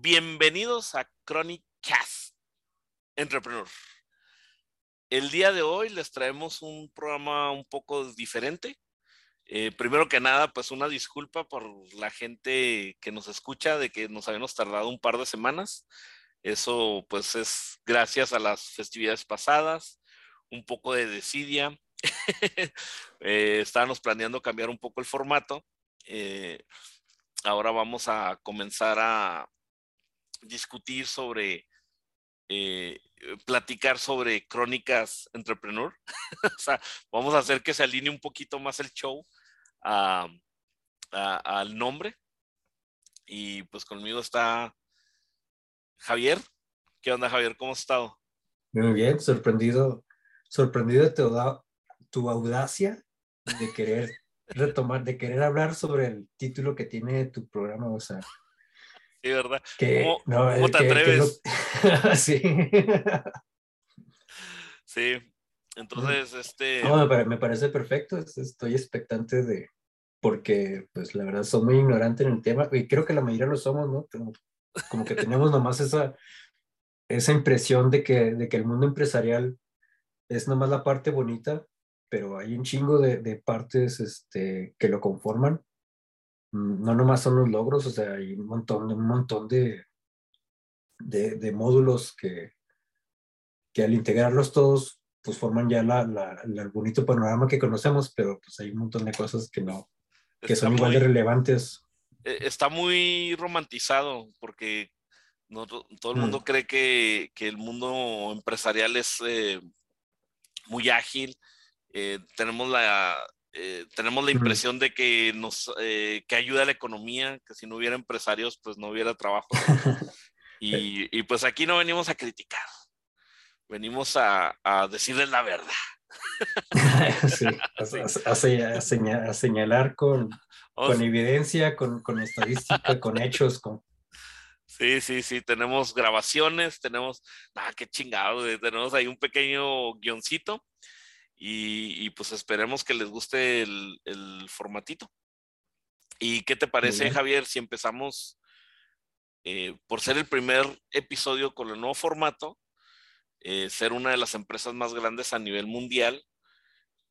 Bienvenidos a Chronic Cast Entrepreneur. El día de hoy les traemos un programa un poco diferente. Eh, primero que nada, pues una disculpa por la gente que nos escucha de que nos habíamos tardado un par de semanas. Eso pues es gracias a las festividades pasadas, un poco de desidia. eh, estábamos planeando cambiar un poco el formato. Eh, ahora vamos a comenzar a discutir sobre, eh, platicar sobre crónicas entrepreneur. o sea, vamos a hacer que se alinee un poquito más el show a, a, al nombre. Y pues conmigo está Javier. ¿Qué onda, Javier? ¿Cómo has estado? Muy bien, sorprendido, sorprendido de tu, tu audacia de querer retomar, de querer hablar sobre el título que tiene tu programa, o sea. Sí, ¿verdad? Que, ¿Cómo, no, cómo te que- que atreves? sí. Sí. Entonces, este. No, me, pare- me parece perfecto, es- estoy expectante de, porque pues la verdad soy muy ignorante en el tema, y creo que la mayoría lo somos, ¿no? Como, como que tenemos nomás esa, esa impresión de que, de que el mundo empresarial es nomás la parte bonita, pero hay un chingo de, de partes este, que lo conforman. Mm, No nomás son los logros, o sea, hay un montón, un montón de, de, de módulos que, que al integrarlos todos, pues forman ya la, el bonito panorama que conocemos, pero pues hay un montón de cosas que no, que está son igual de relevantes. eh, está muy romantizado porque no, todo el Mm. mundo cree que, que el mundo empresarial es eh, muy ágil. eh, tenemos la eh, tenemos la impresión de que nos eh, que ayuda a la economía, que si no hubiera empresarios, pues no hubiera trabajo. Y, y pues aquí no venimos a criticar, venimos a, a decirles la verdad. Sí, a, a- a seña- a seña- a señalar con, con evidencia, con, con estadística, con hechos, con... Sí, sí, sí, tenemos grabaciones, tenemos, ah, qué chingado, güey, tenemos ahí un pequeño guioncito y, y, pues esperemos que les guste el, el formatito. ¿Y qué te parece. Javier, si empezamos eh, por ser el primer episodio con el nuevo formato, eh, ser una de las empresas más grandes a nivel mundial?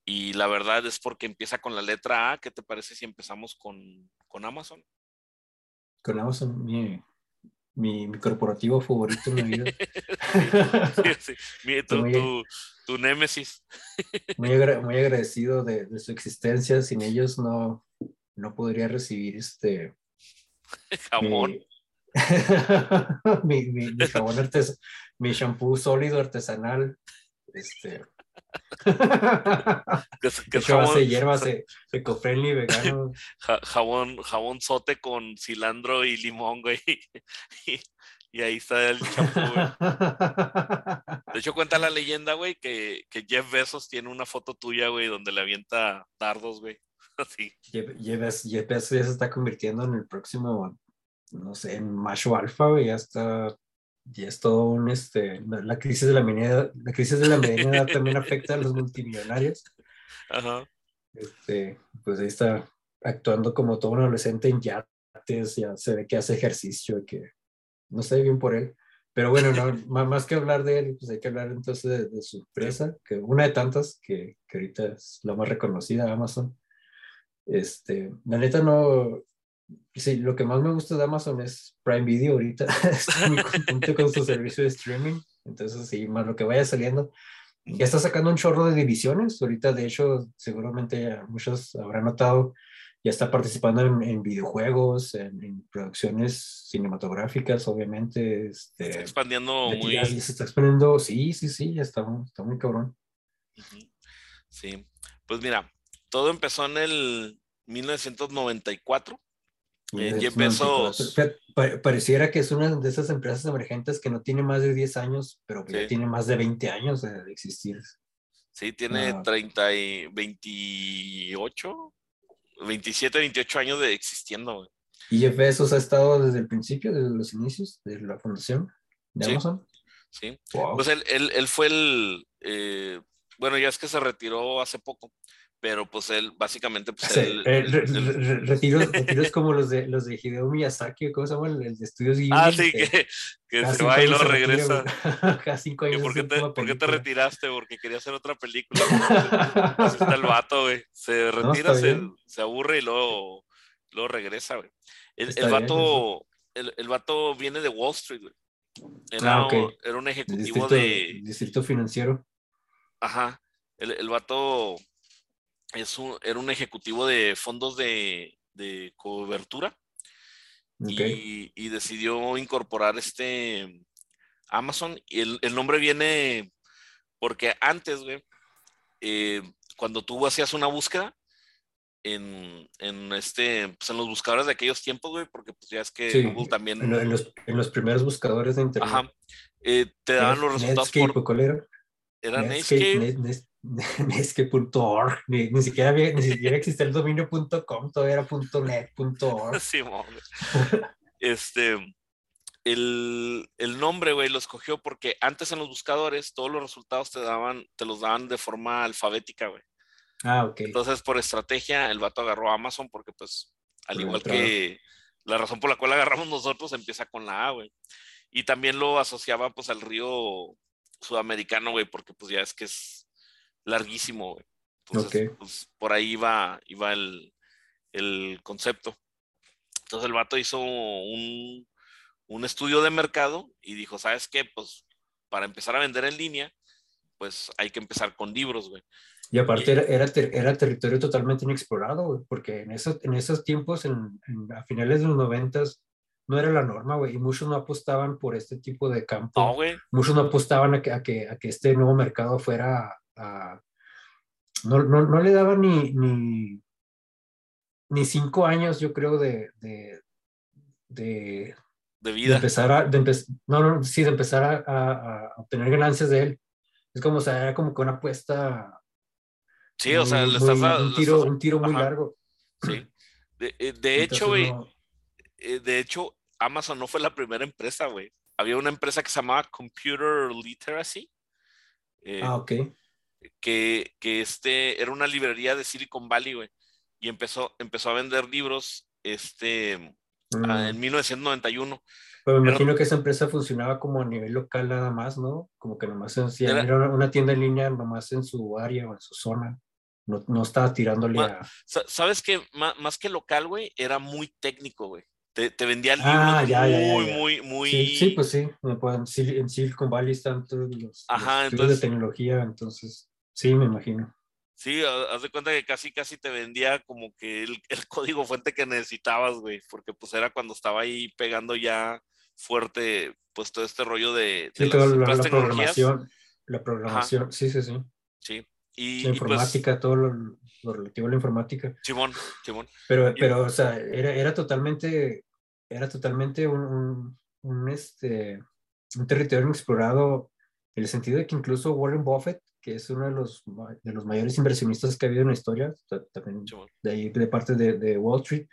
Y la verdad es porque empieza con la letra A. ¿Qué te parece si empezamos con, con Amazon? con Amazon, mi, mi, mi corporativo favorito en la vida. Sí, sí. Mira, tu, Muy tu, némesis. muy, agra- muy agradecido de, de su existencia. Sin ellos no, no podría recibir este Jamón. mi, mi, mi, mi jabón artes, mi shampoo sólido artesanal. Este. Que es hecho jabón, hace hierbas eco-friendly, vegano. ja- jabón, jabón sote con cilantro y limón, güey. Y, y ahí está el champú, güey. De hecho, cuenta la leyenda, güey, que, que Jeff Bezos tiene una foto tuya, güey, donde le avienta dardos, güey. Así. Jeff, Jeff Jeff Bezos ya se está convirtiendo en el próximo, no sé, en macho alfa, güey, ya está, ya es todo un, este, la, crisis de la mediana, la crisis de la mediana también afecta a los multimillonarios, Ajá. este, pues ahí está actuando como todo un adolescente en yates, ya se ve que hace ejercicio, que no sé bien por él, pero bueno, no, má- más que hablar de él, pues hay que hablar entonces de, de su empresa, que una de tantas que, que ahorita es la más reconocida, Amazon. Este, la neta no, sí, lo que más me gusta de Amazon es Prime Video ahorita, estoy muy contento con su servicio de streaming, entonces sí, más lo que vaya saliendo. Ya está sacando un chorro de divisiones, ahorita de hecho seguramente muchos habrán notado, ya está participando en, en videojuegos, en, en producciones cinematográficas, obviamente, Está este, expandiendo ya- muy. ya se está expandiendo, sí, sí, sí, ya está, está muy cabrón. Sí. Pues mira, todo empezó en el 1994. Eh, Jeff Bezos- Pareciera que es una de esas empresas emergentes que no tiene más de 10 años, pero que Sí. ya tiene más de 20 años de, de existir. Sí, tiene Ah. 30 y 28, 27, 28 años de existiendo, güey. Y Jeff Bezos ha estado desde el principio, desde los inicios de la fundación de Sí. Amazon. Sí. Wow. Pues él, él, él fue el, eh, bueno, ya es que se retiró hace poco, pero pues él básicamente pues Sí, él- eh, re- retiros, retiros como los de los de Hideo Miyazaki, ¿cómo se llama? El, el de estudios Ghibli. ah sí que que, que cada se va y retira, regresa. Cada cinco ¿Y años por qué, te, por qué te retiraste? Porque quería hacer otra película. Así está el vato, güey. Se retira, se, aburre y luego, luego regresa, güey. El, el bien, vato, el, el vato viene de Wall Street, güey. Era, Ah, era un El ejecutivo distrito, de. distrito financiero. Ajá. El, el vato es un, era un ejecutivo de fondos de, de cobertura y, y decidió incorporar este Amazon. Y el, el nombre viene porque antes, güey, eh, cuando tú hacías una búsqueda en, en este, pues en los buscadores de aquellos tiempos, güey, porque pues ya es que Sí, Google también, En, en los, en los primeros buscadores de internet. ajá, eh, te daban los resultados Netscape, por, ¿o ¿cuál era? era Netscape, Netscape, net- Netscape.org. Ni, ni siquiera había- ni siquiera existía el dominio.com, todavía era .net.org. Güey. Este, el, el nombre, güey, lo escogió porque antes en los buscadores todos los resultados te daban, te los daban de forma alfabética, güey. Ah, ok. Entonces, por estrategia, el vato agarró a Amazon porque, pues, al Por igual entrada. que la razón por la cual agarramos nosotros empieza con la A, güey. Y también lo asociaba, pues, al río sudamericano, güey, porque, pues, ya es que es larguísimo, güey. Entonces, pues, por ahí iba, iba el, el concepto. Entonces, el vato hizo un, un estudio de mercado y dijo, ¿sabes qué? Pues, para empezar a vender en línea, pues, hay que empezar con libros, güey. Y aparte Y- era, era, ter- era territorio totalmente inexplorado, güey, porque en esos, en esos tiempos, en, en- a finales de los noventas, no era la norma, güey, y muchos no apostaban por este tipo de campo. No, güey. muchos no apostaban a que, a que, a que este nuevo mercado fuera a... No, no, no le daban ni, ni, ni cinco años, yo creo, de, de, de, de de vida. empezar a... De empe- no, no, sí, de empezar a, a- a obtener ganancias de él. Es como, o sea, era como que una apuesta... Sí, o sea, le muy- un, le tiro, estás- un tiro muy ajá, largo. Sí. De, eh, de hecho, Entonces, güey, no- eh, de hecho, Amazon no fue la primera empresa, güey. Había una empresa que se llamaba Computer Literacy, eh, Ah, ok. Que, que este era una librería de Silicon Valley, güey. Y empezó, empezó a vender libros este, Mm. ah, en 1991. Pero me Era- imagino que esa empresa funcionaba como a nivel local nada más, ¿no? Como que nomás Era- era, una- una tienda en línea nomás en su área o en su zona. No, no estaba tirándole Ma- a... Sa- ¿Sabes? Má- más que local, güey, era muy técnico, güey. Te, te vendía libros Ah, ya, ya, ya, muy, ya. muy, muy... Sí, sí, pues sí. en Sil- en Silicon Valley están todos los, los Ajá, estudios entonces- de tecnología, entonces sí, me imagino. Sí, ha- haz de cuenta que casi, casi te vendía como que el, el código fuente que necesitabas, güey, porque pues era cuando estaba ahí pegando ya fuerte, pues todo este rollo de, de Sí, las la, otras la programación, la programación, sí, sí, sí. Sí, y, La y, pues, informática, todo lo, lo relativo a la informática. Simón, Simón. Pero, pero, o sea, era, era totalmente, era totalmente un, un, un, este, un territorio inexplorado en el sentido de que incluso Warren Buffett, que es uno de los, de los mayores inversionistas que ha habido en la historia, ta- también de ahí de parte de, de Wall Street,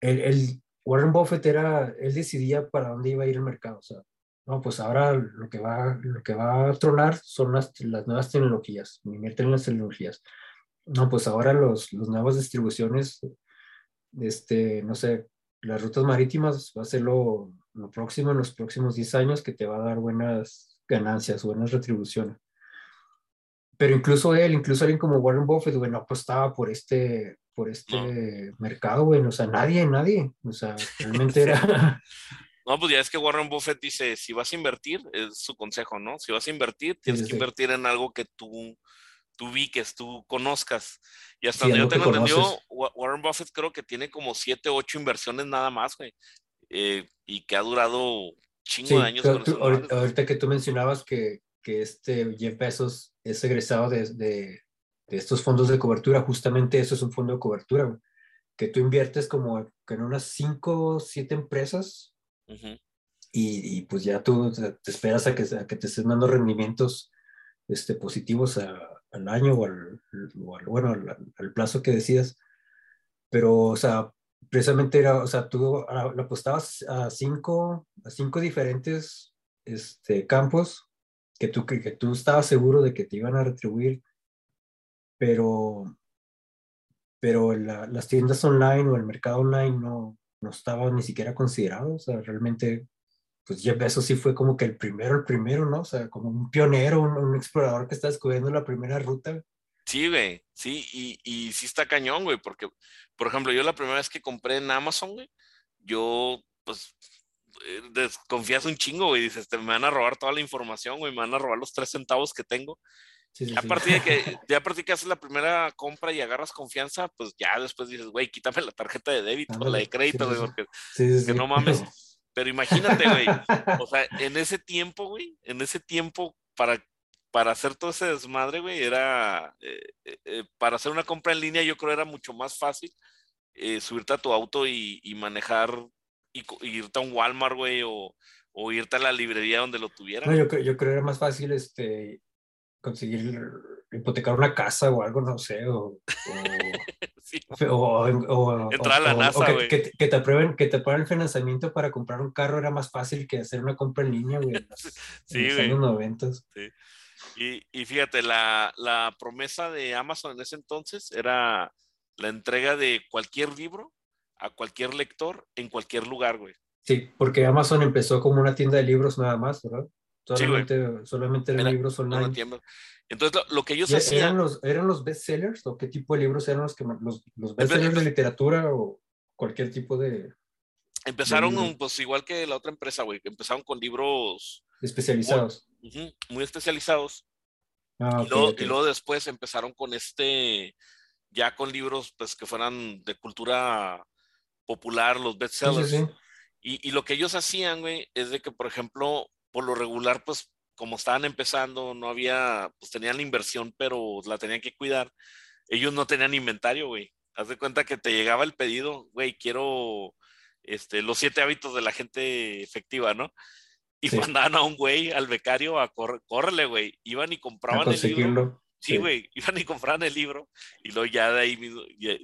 el, el Warren Buffett era, él decidía para dónde iba a ir el mercado, o sea, no, pues ahora lo que va, lo que va a tronar son las, las nuevas tecnologías, invierten en las tecnologías. No, pues ahora los, los nuevas distribuciones, este, no sé, las rutas marítimas va a ser lo, lo próximo en los próximos 10 años que te va a dar buenas ganancias, buenas retribuciones. Pero incluso él, incluso alguien como Warren Buffett, güey, no apostaba por este, por este mercado, güey, o sea, nadie, nadie, o sea, realmente era, No, pues ya es que Warren Buffett dice, si vas a invertir, es su consejo, ¿no? Si vas a invertir, tienes sí, que sí. invertir en algo que tú, tú ubiques, tú conozcas. Y hasta Sí, donde yo que tengo entendido, Warren Buffett creo que tiene como siete, ocho inversiones nada más, güey. Eh, y que ha durado chingo Sí, de años tú- ahorita, ahorita que tú mencionabas que, que este Jeff Bezos es egresado de, de, de estos fondos de cobertura, justamente eso es un fondo de cobertura, güey, que tú inviertes como en unas 5 o 7 empresas Ujú. y, y pues ya tú te, te esperas a que, a que te estén dando rendimientos este, positivos a- al año o al, o al- bueno, al, al plazo que decidas. Pero, o sea, precisamente era, o sea, tú ah, le apostabas a cinco, a cinco diferentes este, campos que tú, que, que tú estabas seguro de que te iban a retribuir, pero pero la, las tiendas online o el mercado online no, no estaba ni siquiera considerado, o sea, realmente, pues Jeff Bezos sí fue como que el primero, el primero, ¿no? O sea, como un pionero, un, un explorador que está descubriendo la primera ruta. Sí, güey, sí, y, y sí está cañón, güey, porque, por ejemplo, yo la primera vez que compré en Amazon, güey, yo, pues, eh, desconfías un chingo, güey, dices, te me van a robar toda la información, güey, me van a robar los tres centavos que tengo. Sí, sí, Ya a sí. partir de que, ya a partir de que haces la primera compra y agarras confianza, pues ya después dices, güey, quítame la tarjeta de débito, la Ándale, de crédito, güey, porque que sí. no mames. Pero imagínate, güey, o sea, en ese tiempo, güey, en ese tiempo, para, para hacer todo ese desmadre, güey, era, eh, eh, eh, para hacer una compra en línea, yo creo era mucho más fácil eh, subirte a tu auto y, y manejar y, irte a un Walmart, güey, o, o irte a la librería donde lo tuvieran. No, yo, creo- yo creo que era más fácil este, conseguir hipotecar una casa o algo, no sé, o, Sí, o, o- o- Entrar a la o- o NASA, que, güey. que, que te aprueben, que te aprueben el financiamiento para comprar un carro era más fácil que hacer una compra en línea, güey, en los, en Sí, los güey. años 90. Y, y fíjate, la, la promesa de Amazon en ese entonces era la entrega de cualquier libro a cualquier lector en cualquier lugar, güey. Sí, porque Amazon empezó como una tienda de libros nada más, ¿verdad? Sí, güey. Solamente, solamente eran Era libros No online. entiendo. Entonces, lo, lo que ellos ¿Y hacían, ¿Eran los, ¿Eran los bestsellers o qué tipo de libros eran los que los, los bestsellers de literatura o cualquier tipo de empezaron, con, pues igual que la otra empresa, güey, que empezaron con libros especializados? ujú, muy especializados. Ah, y, luego, ok. y luego después empezaron con este, ya con libros, pues que fueran de cultura popular, los Sí, sí, bestsellers. sí. Y, y lo que ellos hacían, güey, es de que, por ejemplo, por lo regular, pues como estaban empezando, no había, pues tenían la inversión, pero la tenían que cuidar. Ellos no tenían inventario, güey. Haz de cuenta que te llegaba el pedido, güey, quiero este, los siete hábitos de la gente efectiva, ¿no? Y Sí. mandaban a un güey, al becario, a correr, córrele, güey. Iban y compraban el libro. Sí, güey, iban y compraban el libro y luego ya de ahí,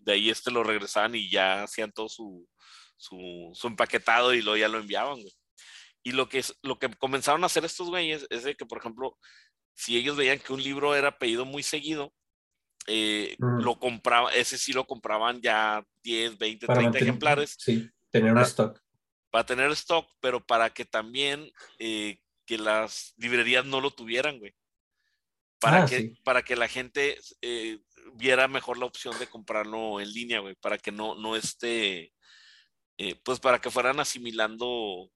de ahí este lo regresaban y ya hacían todo su, su, su empaquetado y luego ya lo enviaban, güey. Y lo que, es, lo que comenzaron a hacer estos güeyes es de que, por ejemplo, si ellos veían que un libro era pedido muy seguido, eh, Mm. lo compraban, ese sí lo compraban ya 10, 20, para 30 mantener- ejemplares Sí, tener un stock. para tener stock, pero para que también eh, que las librerías no lo tuvieran, güey. Para, Ah, que, sí. para que la gente eh, viera mejor la opción de comprarlo en línea, güey, para que no, no esté, pues para que fueran asimilando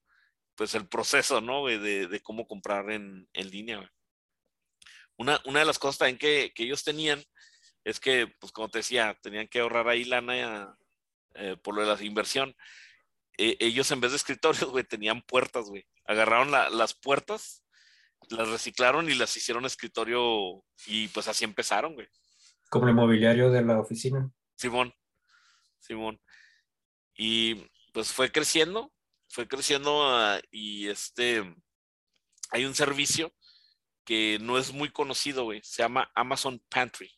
pues el proceso, ¿no? güey, de, de cómo comprar en, en línea, güey. Una, una de las cosas también que, que ellos tenían es que, pues como te decía, tenían que ahorrar ahí lana eh, por lo de la inversión. Eh, ellos en vez de escritorios, güey, tenían puertas, güey. Agarraron la- las puertas, las reciclaron y las hicieron escritorio y pues así empezaron, güey. Como el mobiliario de la oficina. Simón, Simón. Y pues fue creciendo, fue creciendo ah, y este, hay un servicio que no es muy conocido, güey. Se llama Amazon Pantry.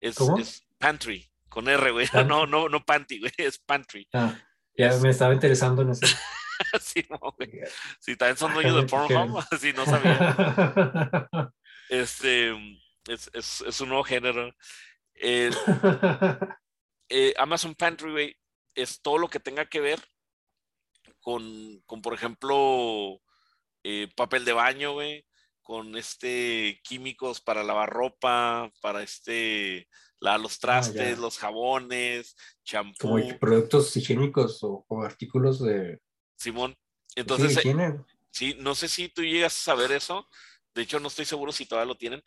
Es, ¿Cómo? es Pantry, con R, güey. Pantry. No, no, no Panty, güey, es Pantry. Ah, ya Es- me estaba interesando en eso. Sí, no, güey. Sí, también son dueños de Pornhub, sí, no sabía. Este, es, es, es un nuevo género. Eh, eh, Amazon Pantry, güey, es todo lo que tenga que ver con, con por ejemplo, eh, papel de baño, güey, con este químicos para lavar ropa, para este, los trastes, Ah, ya. los jabones, champú, Como productos higiénicos o, o artículos de, Simón. Entonces, eh. Sí, no sé si tú llegas a saber eso. De hecho, no estoy seguro si todavía lo tienen.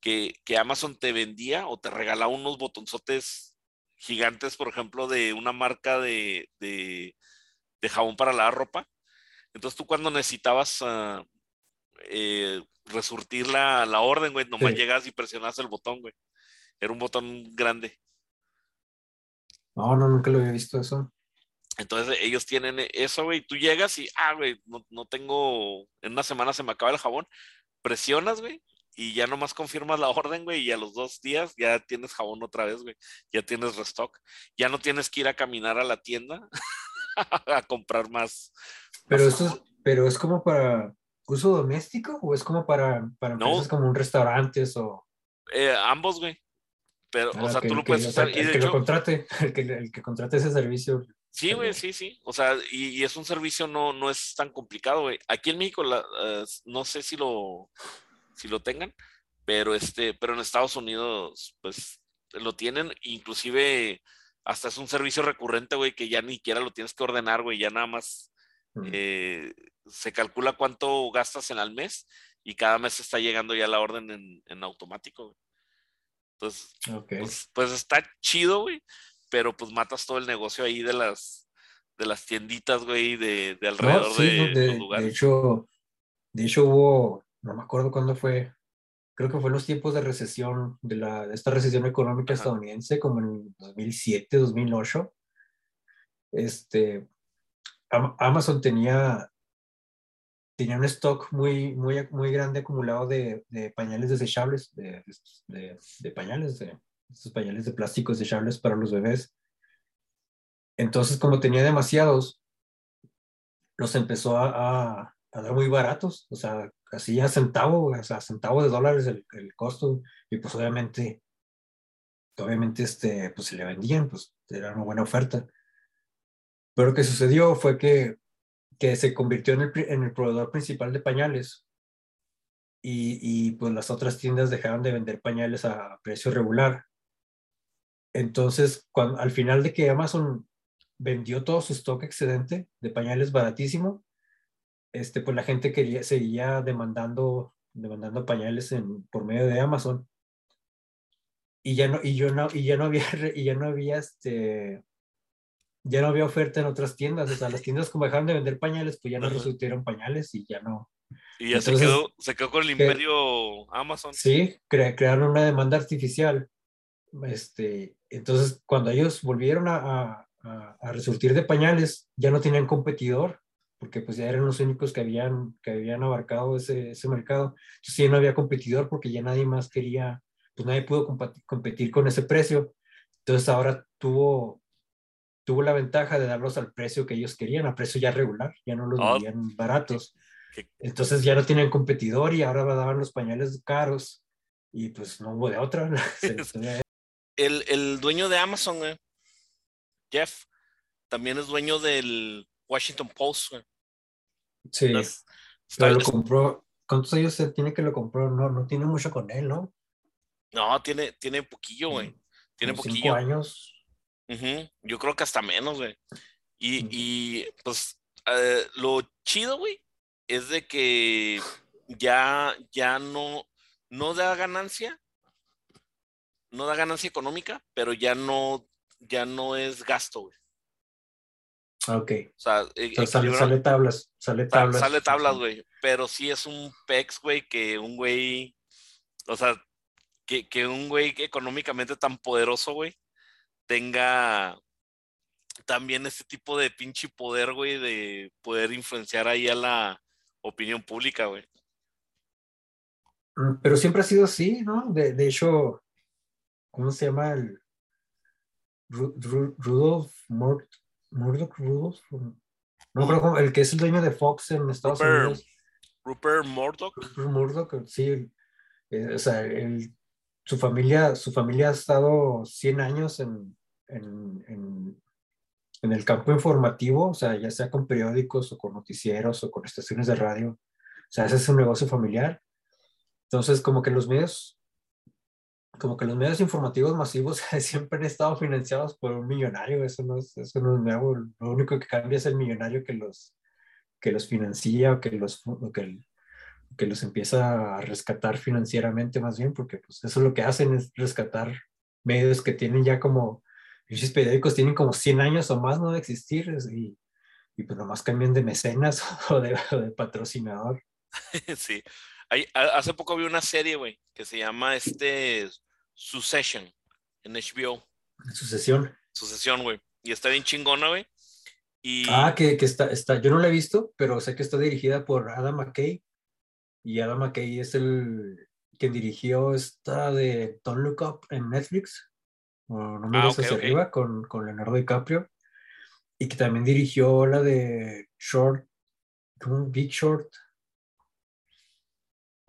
Que, que Amazon te vendía o te regalaba unos botonzotes gigantes, por ejemplo, de una marca de, de, de jabón para lavar ropa. Entonces tú cuando necesitabas ah, eh, resurtir la, la orden, güey, nomás Sí. llegas y presionas el botón, güey. Era un botón grande. No, no, nunca lo había visto eso. Entonces ellos tienen eso, güey. Tú llegas y, ah, güey, no, no tengo, en una semana se me acaba el jabón. Presionas, güey, y ya nomás confirmas la orden, güey, y a los dos días ya tienes jabón otra vez, güey. Ya tienes restock. Ya no tienes que ir a caminar a la tienda a comprar más. Pero más esto pero es como para uso doméstico o es como para, para No. empresas como un restaurantes o Eh, ambos, güey. Pero, o Ah, sea, que- tú lo que- puedes o sea, usar. Y el de que lo hecho, contrate, el que, el que contrate ese servicio. sí, güey, sí, sí. O sea, y, y es un servicio no, no es tan complicado, güey. Aquí en México, la- eh, no sé si lo, si lo tengan, pero este, pero en Estados Unidos, pues, lo tienen, inclusive hasta es un servicio recurrente, güey, que ya ni siquiera lo tienes que ordenar, güey, ya nada más Mm. eh, se calcula cuánto gastas en al mes y cada mes está llegando ya la orden en, en automático, güey. Entonces, pues, pues está chido, güey, pero pues matas todo el negocio ahí de las de las tienditas, güey, de, de No, alrededor sí, de, no, los de, de lugares. hecho, de hecho hubo, no me acuerdo cuándo fue, creo que fue en los tiempos de recesión, de, la, de esta recesión económica Ajá. estadounidense, como en 2007, 2008. Este, Am- Amazon tenía, tenía un stock muy, muy, muy grande acumulado de, de pañales desechables, de, de, de pañales, de estos pañales de plástico desechables para los bebés. Entonces, como tenía demasiados, los empezó a, a- a dar muy baratos, o sea, así a centavo, o sea, a centavo de dólares el, el costo, y pues obviamente, obviamente, este, pues se le vendían, pues era una buena oferta. Pero lo que sucedió fue que, que se convirtió en el, en el proveedor principal de pañales, y, y pues las otras tiendas dejaron de vender pañales a precio regular. Entonces, cuando, al final de que Amazon vendió todo su stock excedente de pañales baratísimo, este, pues la gente quería, seguía demandando, demandando pañales en, por medio de Amazon. Y ya no, y yo no, y ya no había, y ya no había este, ya no había oferta en otras tiendas. O sea, las tiendas como dejaron de vender pañales, pues ya no resultaron pañales y ya no. Y ya se quedó, se quedó con el que- imperio Amazon. Sí, cre- crearon una demanda artificial. Este, entonces, cuando ellos volvieron a, a, a- a resurtir de pañales, ya no tenían competidor, porque pues ya eran los únicos que habían, que habían abarcado ese, ese mercado. Entonces ya no había competidor porque ya nadie más quería, pues nadie pudo competir con ese precio. Entonces ahora tuvo, tuvo la ventaja de darlos al precio que ellos querían, a precio ya regular, ya no los Oh. vendían baratos. Entonces ya no tenían competidor y ahora daban los pañales caros y pues no hubo de otra. El, el dueño de Amazon, güey, Jeff, también es dueño del Washington Post, güey. Sí, Entonces, pero lo compró. ¿Cuántos años se tiene que lo compró? No, no tiene mucho con él, ¿no? no, tiene, tiene poquillo, güey. Tiene Como poquillo. cinco años. Yo creo que hasta menos, güey. Y, Ujú. y, pues eh, lo chido, güey, es de que ya, ya no, no da ganancia, no da ganancia económica, pero ya no, ya no es gasto, güey. Ok. O sea, e- O sea, sale, tablas. Sale sa- tablas. sale tablas, güey. Pero sí es un pex, güey, que un güey, o sea, que, que un güey económicamente tan poderoso, güey, tenga también este tipo de pinche poder, güey, de poder influenciar ahí a la opinión pública, güey. Mm, Pero siempre ha sido así, ¿no? De, de hecho, ¿cómo se llama el Ru- Ru- Rudolph Mur- Murdoch Rudolph? No creo el que es el dueño de Fox en Estados Rupert Unidos. Rupert Murdoch. Rupert Murdoch, sí, eh, o sea, él- su familia, su familia ha estado 100 años en, en, en, en el campo informativo, o sea, ya sea con periódicos o con noticieros o con estaciones de radio. O sea, ese es un negocio familiar. Entonces, como que los medios, como que los medios informativos masivos siempre han estado financiados por un millonario, eso no es, eso no es nuevo. Lo único que cambia es el millonario que los, que los financia o que los, o que, que los empieza a rescatar financieramente más bien, porque pues eso lo que hacen es rescatar medios que tienen ya como, esos periódicos tienen como 100 años o más no de existir es- y, y pues nomás cambian de mecenas o de, o de patrocinador. sí. Hay- hace poco vi una serie, güey, que se llama este Succession en HBO. Sucesión. Sucesión, güey. Y está bien chingona, güey. Y Ah, que, que está, está, yo no la he visto, pero sé que está dirigida por Adam McKay. Y Adam McKay es el quien dirigió esta de Don't Look Up en Netflix. O no mires Ah, ok, hacia arriba con, con Leonardo DiCaprio. Y que también dirigió la de Short, Big Short.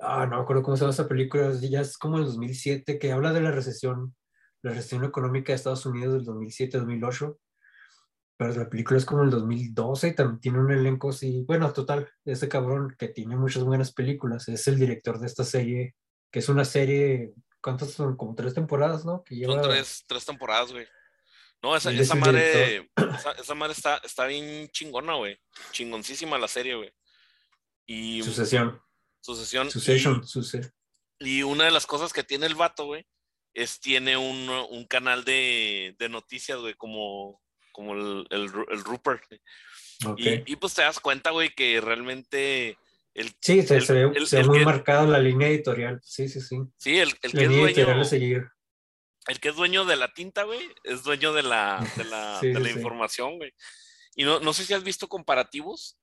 Ah, no me acuerdo cómo se llama esa película, ya es como el 2007, que habla de la recesión la recesión económica de Estados Unidos del 2007-2008, pero la película es como el 2012 y también tiene un elenco así, bueno, total, ese cabrón que tiene muchas buenas películas, es el director de esta serie, que es una serie, ¿cuántas son? Como tres temporadas, ¿no? Que lleva... Son tres, tres temporadas, güey. No, esa, esa madre, esa, madre está, está bien chingona, güey. Chingoncísima la serie, güey. Y, sucesión. Sucesión. Sucesión, y, y una de las cosas que tiene el vato, güey, es tiene un, un canal de, de, noticias, güey, como, como el, el, el Rupert. Y, y, pues te das cuenta, güey, que realmente... El, sí, se, se ve, se ve muy marcado la línea editorial. Sí, sí, sí. Sí, el, el que es dueño, seguir el que es dueño de la tinta, güey, es dueño de la, de la, de la información, güey. Y no, no sé si has visto comparativos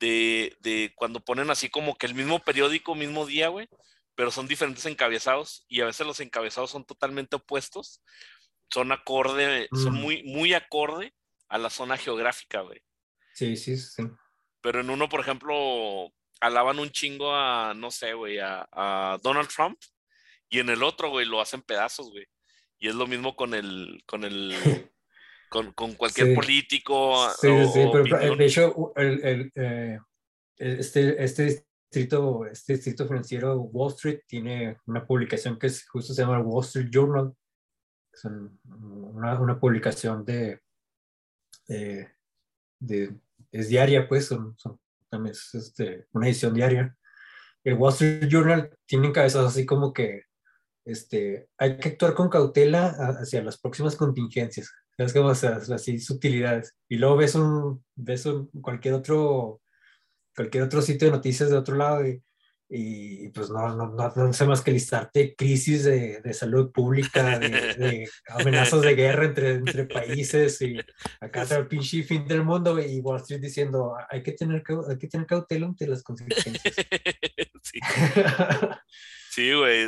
de, de, cuando ponen así como que el mismo periódico, mismo día, güey, pero son diferentes encabezados y a veces los encabezados son totalmente opuestos. Son acorde, son mm. muy, muy acorde a la zona geográfica, güey. Sí, sí, sí. Pero en uno, por ejemplo, alaban un chingo a, no sé, güey, a, a Donald Trump y en el otro, güey, lo hacen pedazos, güey. Y es lo mismo con el, con el, con, con cualquier político. Sí, sí, pero de hecho, el, el, eh, este, este distrito, este distrito financiero Wall Street tiene una publicación que es, justo se llama Wall Street Journal. Es una, una publicación de, de, es diaria, pues, son, son también es este, una edición diaria. El Wall Street Journal tiene cabezas así como que este, hay que actuar con cautela hacia las próximas contingencias. ¿Sabes cómo? así sutilidades. Y luego ves un, ves un, cualquier otro, cualquier otro sitio de noticias de otro lado y, y pues no, no, no, no sé más que listarte crisis de, de salud pública, de, amenazas de guerra entre, entre países y acá está el pinche fin del mundo y Wall Street diciendo hay que tener, hay que tener cautela ante las consecuencias. Sí. Sí, güey.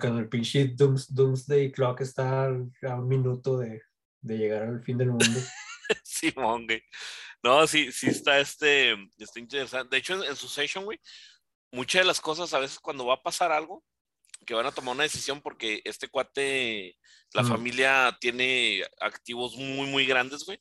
Cuando, el pinche Doomsday Clock está a un minuto de, de llegar al fin del mundo. sí, güey. No, sí, sí está este, está interesante. De hecho, en, su session, güey, muchas de las cosas a veces cuando va a pasar algo, que van a tomar una decisión porque este cuate, la familia tiene activos muy, muy grandes, güey.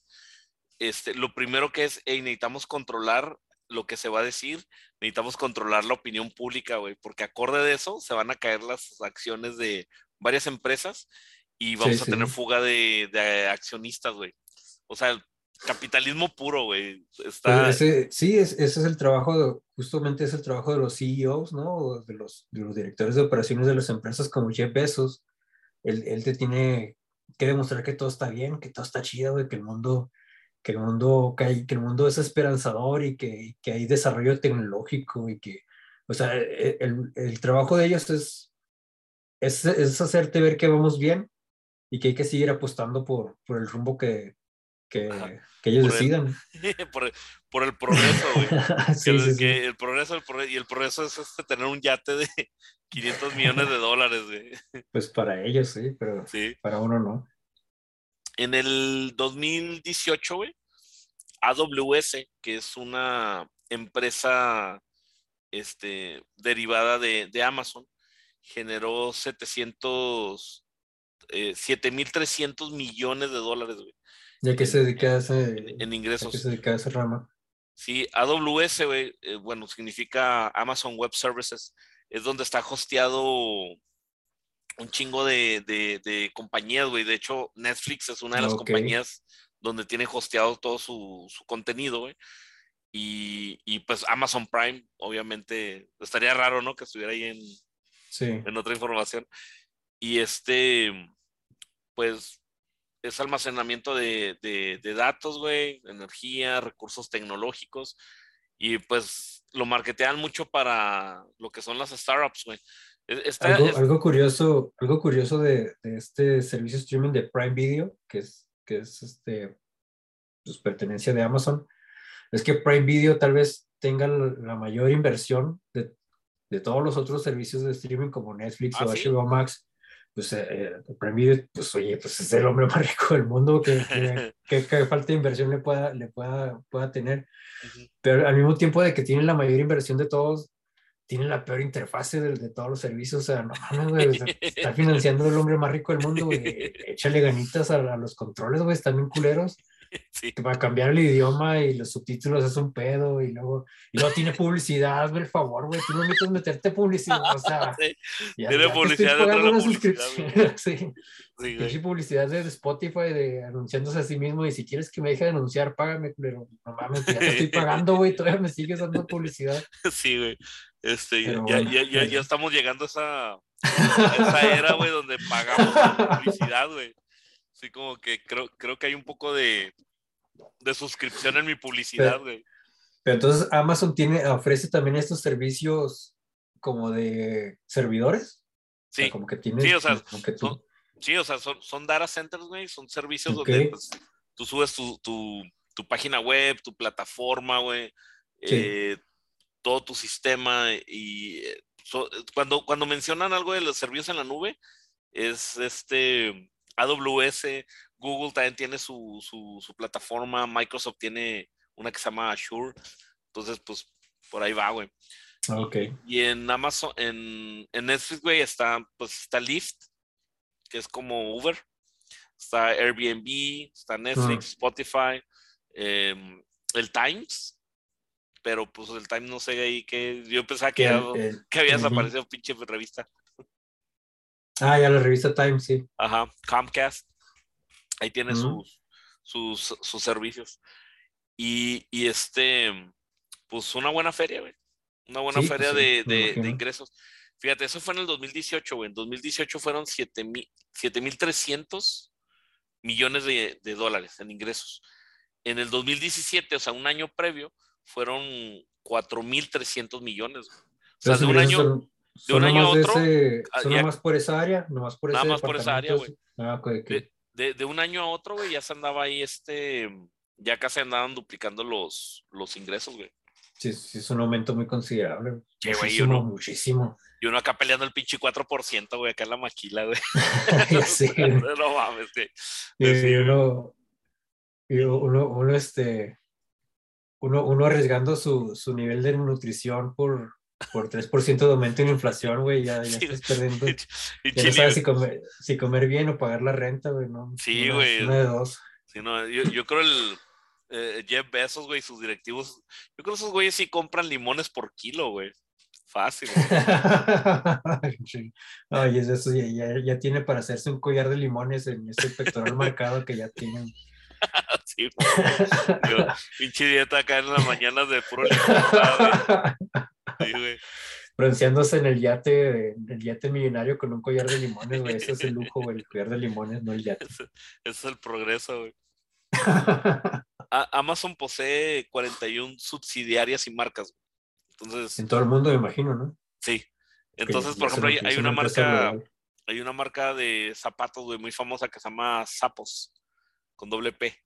Este, lo primero que es, necesitamos controlar lo que se va a decir, necesitamos controlar la opinión pública, güey, porque acorde de eso se van a caer las acciones de varias empresas y vamos a tener fuga de, de accionistas, güey. O sea, capitalismo puro, güey. Está... Sí, ese es el trabajo, justamente es el trabajo de los CEOs, ¿no? De los, de los directores de operaciones de las empresas como Jeff Bezos. Él, él te tiene que demostrar que todo está bien, que todo está chido, güey, que el mundo que el mundo, que, hay, que el mundo es esperanzador y que, que, hay desarrollo tecnológico y que, o sea, e, el, el trabajo de ellos es, es, es, hacerte ver que vamos bien y que hay que seguir apostando por, por el rumbo que, que, que ellos decidan. por, el, por, el, progreso, güey. sí, sí, sí. el progreso, y el progreso es este, tener un yate de 500 millones de dólares, güey. Pues para ellos sí, pero para uno no. En el 2018, güey, AWS, que es una empresa este, derivada de, de Amazon, generó 700, eh, 7.300 millones de dólares, güey. ¿Ya que se dedica a ese, en, ingresos? ¿Ya se dedica a esa rama? Sí, AWS, güey, eh, bueno, significa Amazon Web Services, es donde está hosteado un chingo de, de, compañías, güey. De hecho, Netflix es una de las compañías donde tiene hosteado todo su, su contenido, güey. Y, y, pues Amazon Prime, obviamente, estaría raro, ¿no? Que estuviera ahí en, sí. en otra información. Y este, pues, es almacenamiento de, de, de datos, güey, energía, recursos tecnológicos. Y pues lo marketean mucho para lo que son las startups, güey. E-, algo, curioso, algo curioso de, este servicio streaming de Prime Video, que es, que es este, pues, pertenencia de Amazon, es que Prime Video tal vez tenga la mayor inversión de, de todos los otros servicios de streaming como Netflix ¿Ah, o HBO Max. Pues eh, eh, Prime Video, pues oye, pues es el hombre más rico del mundo, que, que, que, falta de inversión le pueda, le pueda, pueda tener. Pero al mismo tiempo de que tiene la mayor inversión de todos, tiene la peor interfase de, de todos los servicios. O sea, no mames, güey. o sea, está financiando el hombre más rico del mundo, güey. Échale ganitas a, a los controles, güey. Están bien culeros. Sí. Para cambiar el idioma y los subtítulos es un pedo. Y luego, y luego tiene publicidad, güey, el favor, güey. Tú no necesitas meterte publicidad. O sea, Sí, ya, Tiene ya publicidad de la una publicidad, suscripción. sí. sí, publicidad de Spotify de anunciándose a sí mismo y si quieres que me deje de anunciar, págame, pero no mames, ya te estoy pagando, güey, todavía me sigues dando publicidad. Sí, güey. Este, ya, bueno, ya, ya, ya estamos llegando a esa, a esa era, güey, donde pagamos por publicidad, güey. Sí, como que creo, creo que hay un poco de, de suscripción en mi publicidad, Pero- güey. Pero entonces Amazon tiene, ofrece también estos servicios como de servidores. O sea, Sí, como que tiene. Sí, o sea, como que tú- son- sí, o sea, son, son data centers, güey, son servicios donde pues, tú subes tu, tu, tu página web, tu plataforma, güey, Sí. eh, todo tu sistema y eh, so- cuando, cuando mencionan algo de los servicios en la nube, es este AWS, Google también tiene su, su, su plataforma, Microsoft tiene una que se llama Azure, entonces pues por ahí va, güey. Ah, Ok. Y en Amazon, en, en Netflix, güey, está, pues está Lyft, que es como Uber. Está Airbnb, está Netflix, Spotify, em, el Times, pero pues el Times no sé ahí que yo pensaba que, El- el- que había desaparecido pinche revista. Ah, ya la revista Time, sí. Ajá, Comcast. Ahí tiene sus, sus, sus servicios. Y, y este, pues una buena feria, güey. Una buena Sí, feria pues sí, de, de- ingresos. Fíjate, eso fue en el 2018, güey. En 2018 fueron 7.300 millones de, de dólares en ingresos. En el 2017, o sea, un año previo, fueron 4.300 millones. güey. O sea, de un año, son, de son un año a otro, ese- ah, ya- nomás por esa área, nomás por Nada ese más por esa área, departamento. Ah, de, de- de un año a otro, güey, ya se andaba ahí, este, ya casi andaban duplicando los, los ingresos, güey. Sí, sí, es un aumento muy considerable. Sí, güey, muchísimo, uno- muchísimo. Y uno acá peleando el pinche 4%, güey, acá en la maquila, güey. Sé. no mames, güey. Y Sí, güey. uno, y uno, uno, este, uno, uno arriesgando su, su nivel de nutrición por, por 3% de aumento en inflación, güey, ya, ya Sí, estás perdiendo. Y Ya no sabes si comer, si comer bien o pagar la renta, güey, ¿no? Sí, güey. Una de dos. sí, no, yo, yo creo el eh, Jeff Bezos, güey, sus directivos, yo creo que esos güeyes sí compran limones por kilo, güey. Fácil. güey. Sí. Ay, eso, ya, ya, ya tiene para hacerse un collar de limones en ese pectoral marcado que ya tienen. Sí, güey. Pinche dieta acá en las mañanas de puro limón, güey. Bronceándose en el yate, en el yate millonario con un collar de limones, güey. Ese es el lujo, güey, el collar de limones, no el yate. Ese, ese es el progreso, güey. Amazon posee 41 subsidiarias y marcas. güey. Entonces, en todo el mundo, me imagino, ¿no? sí. Entonces, por ejemplo, hay, una marca, hay una marca de zapatos, güey, muy famosa que se llama Sapos, con doble P.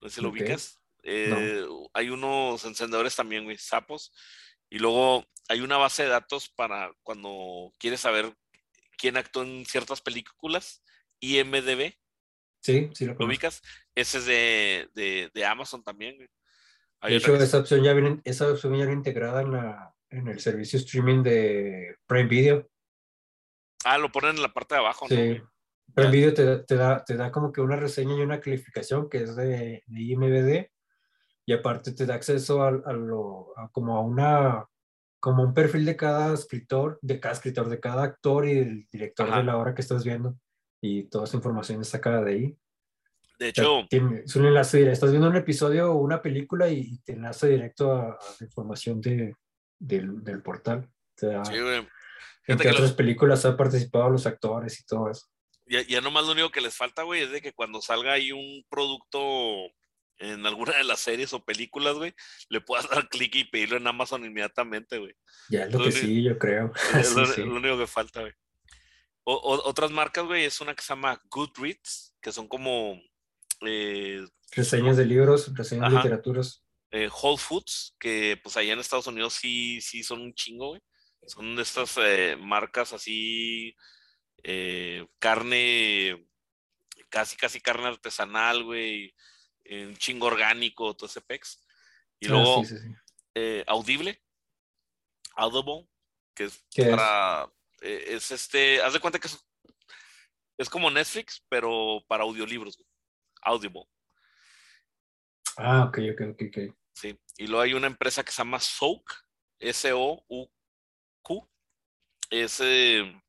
No sé si lo ubicas. Eh, Hay unos encendedores también, güey, Sapos. Y luego hay una base de datos para cuando quieres saber quién actuó en ciertas películas. IMDB, Sí, sí lo ¿lo ubicas? Ese es de, de, de Amazon también. Hay De hecho, esa opción ya viene, esa opción ya viene integrada en, la, en el servicio streaming de Prime Video. Ah, lo ponen en la parte de abajo, ¿no? Sí. Prime. Video te, da- te, da, te da como que una reseña y una calificación que es de, de IMDb y aparte te da acceso a, a lo, a como a una, como un perfil de cada escritor, de cada escritor, de cada actor y el director Ajá. de la obra que estás viendo y toda esa información es sacada de ahí. De O sea, hecho, tiene- es un enlace directo. Estás viendo un episodio o una película y, te enlaza directo a, la información de, del, del portal. Te da sí, güey. en que otras los- películas han participado los actores y todo eso. ya, ya nomás lo único que les falta, güey, es de que cuando salga ahí un producto en alguna de las series o películas, güey, le puedas dar clic y pedirlo en Amazon inmediatamente, güey. Ya es lo Lo que único- sí, yo creo. Es Sí, lo, sí. lo único que falta, güey. O- o- otras marcas, güey, es una que se llama Goodreads, que son como eh, Reseñas de libros, reseñas de literaturas. eh, Whole Foods, que pues allá en Estados Unidos sí, sí son un chingo, güey. Son de estas eh, marcas así, eh, carne, casi, casi carne artesanal, güey, un chingo orgánico, todo ese pex. Y Ah, luego sí, sí, sí. eh, Audible. Audible, que es para. eh, Es? este. Haz de cuenta que es, es como Netflix, pero para audiolibros. güey. Audible. Ah, ok, ok, ok, ok. Sí. Y luego hay una empresa que se llama Souk, S-O-U-Q. Es, eh,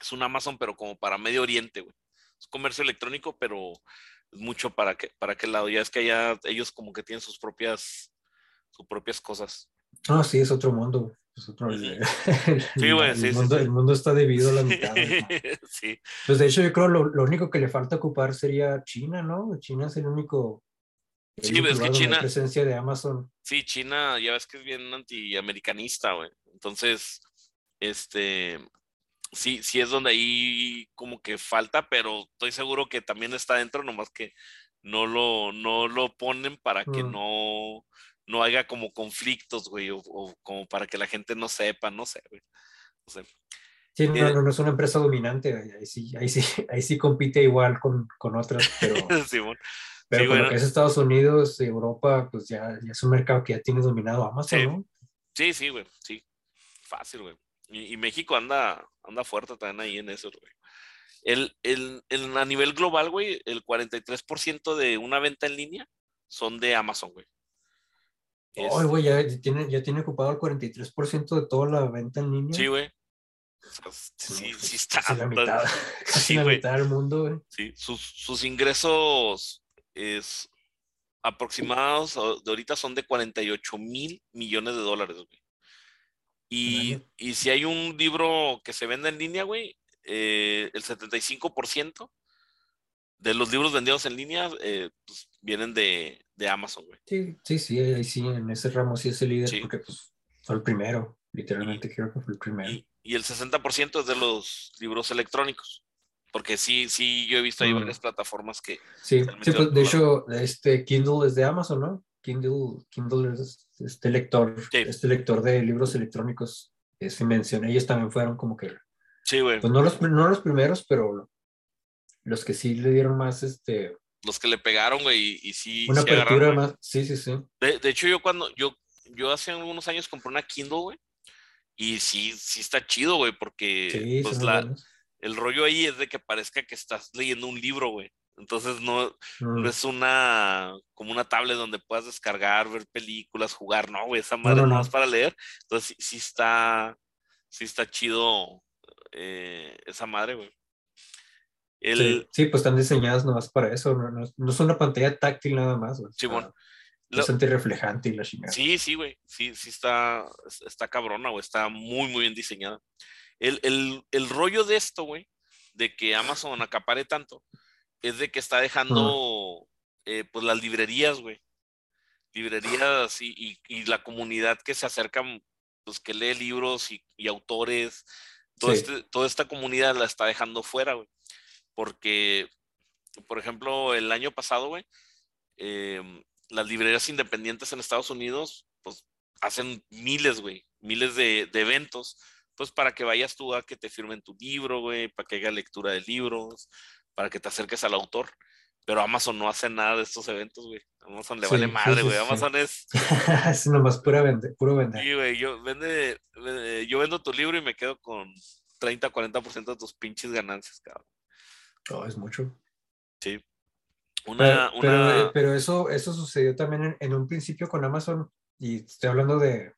es un Amazon, pero como para Medio Oriente, güey. Es comercio electrónico, pero mucho para que, para qué lado. Ya es que allá ellos como que tienen sus propias, sus propias cosas. No, sí, es otro mundo. Es otro, el, Sí, sí, mundo, sí. el mundo está dividido a la mitad. sí, Pues de hecho, yo creo lo, lo único que le falta ocupar sería China, ¿no? China es el único. Sí, ves que China- presencia de Amazon. sí, China ya ves que es bien antiamericanista, güey. Entonces, este, sí, sí es donde ahí como que falta, pero estoy seguro que también está dentro, nomás que no lo, no lo ponen para que Mm. no, no haya como conflictos, güey, o, o como para que la gente no sepa, no sé, güey. No sé. Sí, no, Eh, no, no es una empresa dominante. Ahí sí, ahí sí, ahí sí compite igual con, con otras, pero, Simón. pero Sí, bueno. que es Estados Unidos, Europa, pues ya, ya es un mercado que ya tiene dominado Amazon, Sí. ¿no? Sí, sí, güey, sí. Fácil, güey. Y, y México anda, anda fuerte también ahí en eso, güey. El, el, el- a nivel global, güey, el 43% de una venta en línea son de Amazon, güey. Ay, güey, ya tiene, ya tiene ocupado el 43% de toda la venta en línea. sí, güey. Sí, sí está. Casi la mitad, casi Sí, la mitad del mundo, güey. Sí, sus, sus ingresos es aproximados de ahorita son de 48 mil millones de dólares, güey. Y, si hay un libro que se vende en línea, güey, eh, el 75% de los libros vendidos en línea eh, pues, vienen de, de Amazon, güey. Sí, sí, sí, ahí sí, en ese ramo sí es el líder, Sí. porque pues fue el primero, literalmente creo que fue el primero. Y, y el 60% es de los libros electrónicos. Porque sí, sí, yo he visto ahí Mm. varias plataformas que... Sí, pues de hecho, este Kindle es de Amazon, ¿no? Kindle, Kindle es este lector, Sí. este lector de libros electrónicos que se mencioné, ellos también fueron como que, Sí, güey. pues no los, no los primeros, pero los que sí le dieron más, este, Los que le pegaron, güey, y, y sí... una sí apertura agarraron, más, sí, sí, sí. De, de hecho, yo cuando... Yo, yo hace algunos años compré una Kindle, güey. Y sí, sí está chido, güey, porque Sí, pues la, el rollo ahí es de que parezca que estás leyendo un libro, güey. Entonces no, Mm. no es una como una tablet donde puedas descargar, ver películas, jugar, no, güey, esa madre no, no, no. es para leer. Entonces sí, sí está, sí está chido eh, esa madre, güey. El, Sí, sí, pues están diseñadas nomás para eso, no, no, no es una pantalla táctil nada más, güey. Simón. Está- lo- es antirreflejante y la chingada. sí, sí, güey, sí, sí está, está cabrona, güey, está muy, muy bien diseñada. El, el, el rollo de esto, güey, de que Amazon acapare tanto, es de que está dejando, eh, pues, las librerías, güey. Librerías y, y- y la comunidad que se acerca, pues, que lee libros y, y autores, todo Sí. este- toda esta comunidad la está dejando fuera, güey. Porque, por ejemplo, el año pasado, güey, em, las librerías independientes en Estados Unidos, pues, hacen miles, güey, miles de, de eventos, pues, para que vayas tú a que te firmen tu libro, güey, para que haya lectura de libros, para que te acerques al autor. Pero Amazon no hace nada de estos eventos, güey. Amazon le Sí, vale madre, güey. sí. Amazon es, es nomás pura vende, puro vender. sí, güey, yo, vende, vende- yo vendo tu libro y me quedo con 30, 40% de tus pinches ganancias, cabrón. No, es mucho. Sí. Pero, Una, pero, una, eh, pero eso, eso sucedió también en, en un principio con Amazon, y estoy hablando de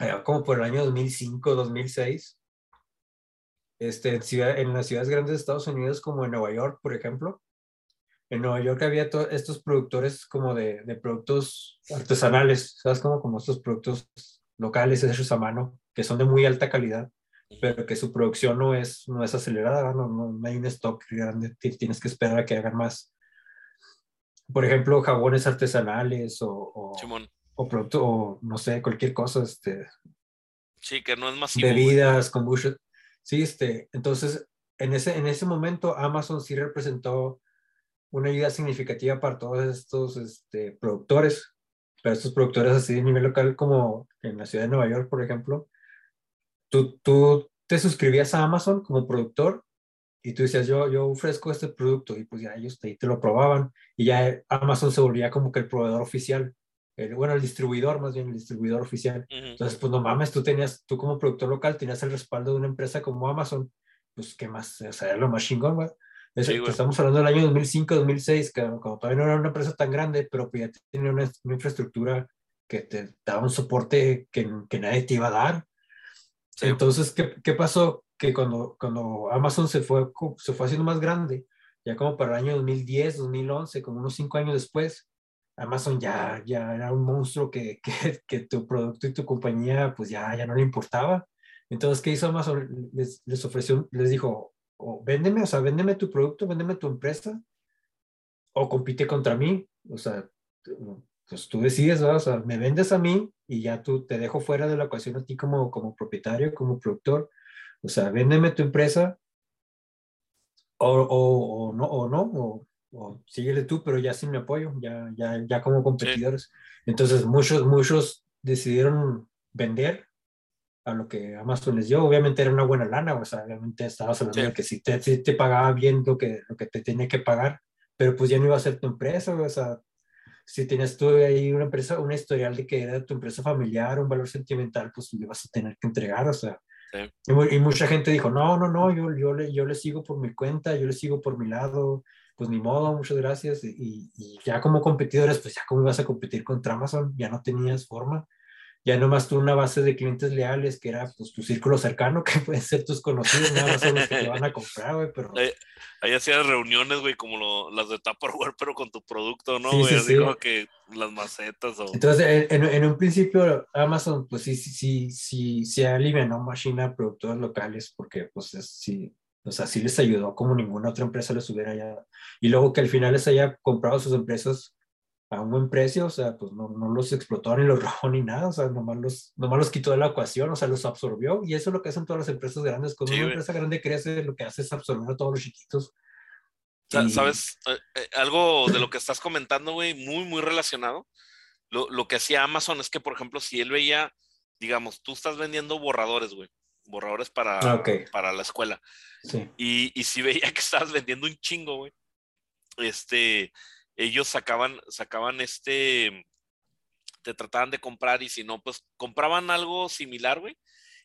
eh, como por el año 2005, 2006. Este, en, las ciudades grandes de Estados Unidos, como en Nueva York, por ejemplo. En Nueva York había to- estos productores como de, de productos artesanales, ¿sabes? Como, como estos productos locales hechos a mano, que son de muy alta calidad pero que su producción no es, no es acelerada, no, no, no hay un stock grande, ti- tienes que esperar a que hagan más. Por ejemplo, jabones artesanales o, o, o producto, o no sé, cualquier cosa, este, Sí, que no es masivo. bebidas, kombucha. Sí, este, entonces, en ese, en ese momento Amazon sí representó una ayuda significativa para todos estos este, productores, pero estos productores así de nivel local como en la ciudad de Nueva York, por ejemplo, tú, tú te suscribías a Amazon como productor y tú decías, yo, yo ofrezco este producto y pues ya ellos te, te lo probaban y ya Amazon se volvía como que el proveedor oficial. El, bueno, el distribuidor, más bien el distribuidor oficial. Entonces, pues no mames, tú tenías, tú como productor local tenías el respaldo de una empresa como Amazon, pues qué más, o sea, era lo más chingón, güey. estamos hablando del año 2005, 2006, que cuando todavía no era una empresa tan grande, pero pues ya tenía una, infraestructura que te daba un soporte que, que nadie te iba a dar. Entonces, ¿qué, ¿qué, pasó? Que cuando, cuando Amazon se fue, se fue haciendo más grande, ya como para el año 2010, 2011, como unos cinco años después, Amazon ya, ya era un monstruo que, que, que, tu producto y tu compañía pues ya, ya no le importaba. Entonces, ¿qué hizo Amazon? Les, les ofreció, les dijo, o véndeme, o sea, véndeme tu producto, véndeme tu empresa, o compite contra mí, o sea, pues tú decides, o sea, me vendes a mí y ya tú te dejo fuera de la ecuación a ti como, como propietario, como productor, o sea, véndeme tu empresa, o, o, no, o no, o síguele tú, pero ya sin mi apoyo, ya, ya, ya como competidores. Entonces muchos, muchos decidieron vender a lo que Amazon les dio. Obviamente era una buena lana, o sea, obviamente estabas hablando de que si te, si te pagaba bien lo que, lo que te tenía que pagar, pero pues ya no iba a ser tu empresa, o sea, si tenías tú ahí una empresa, una historial de que era tu empresa familiar, un valor sentimental, pues le vas a tener que entregar, o sea. Y, mucha gente dijo, no, no, no, yo, yo, le, yo le sigo por mi cuenta, yo le sigo por mi lado, pues ni modo, muchas gracias. Y, ya como competidores, pues ya cómo ibas a competir contra Amazon, ya no tenías forma. Ya nomás tú una base de clientes leales, que era pues tu círculo cercano, que pueden ser tus conocidos, nada más son los que te van a comprar, güey, pero... Ahí, hacías reuniones, güey, como las de Tupperware, pero con tu producto, ¿no, güey? Así como que las macetas o... Entonces, en, en, un principio, Amazon, pues sí, sí, sí, sí, sí alivianó machina a productores locales, porque, pues, es, sí, o sea, sí les ayudó como ninguna otra empresa les hubiera ya. Y luego que al final les haya comprado sus empresas a un buen precio, o sea, pues no, no los explotó ni los robó ni nada, o sea, nomás los, nomás los quitó de la ecuación, o sea, los absorbió. Y eso es lo que hacen todas las empresas grandes. Cuando una empresa grande crece, lo que hace es absorber a todos los chiquitos. ¿Sabes? Eh, eh, algo de lo que estás comentando, güey, muy, muy relacionado. Lo, lo que hacía Amazon es que, por ejemplo, si él veía, digamos, tú estás vendiendo borradores, güey borradores para, ah, para la escuela. Y, y, si veía que estabas vendiendo un chingo, güey, este, ellos sacaban, sacaban este, te trataban de comprar y si no, pues compraban algo similar, güey,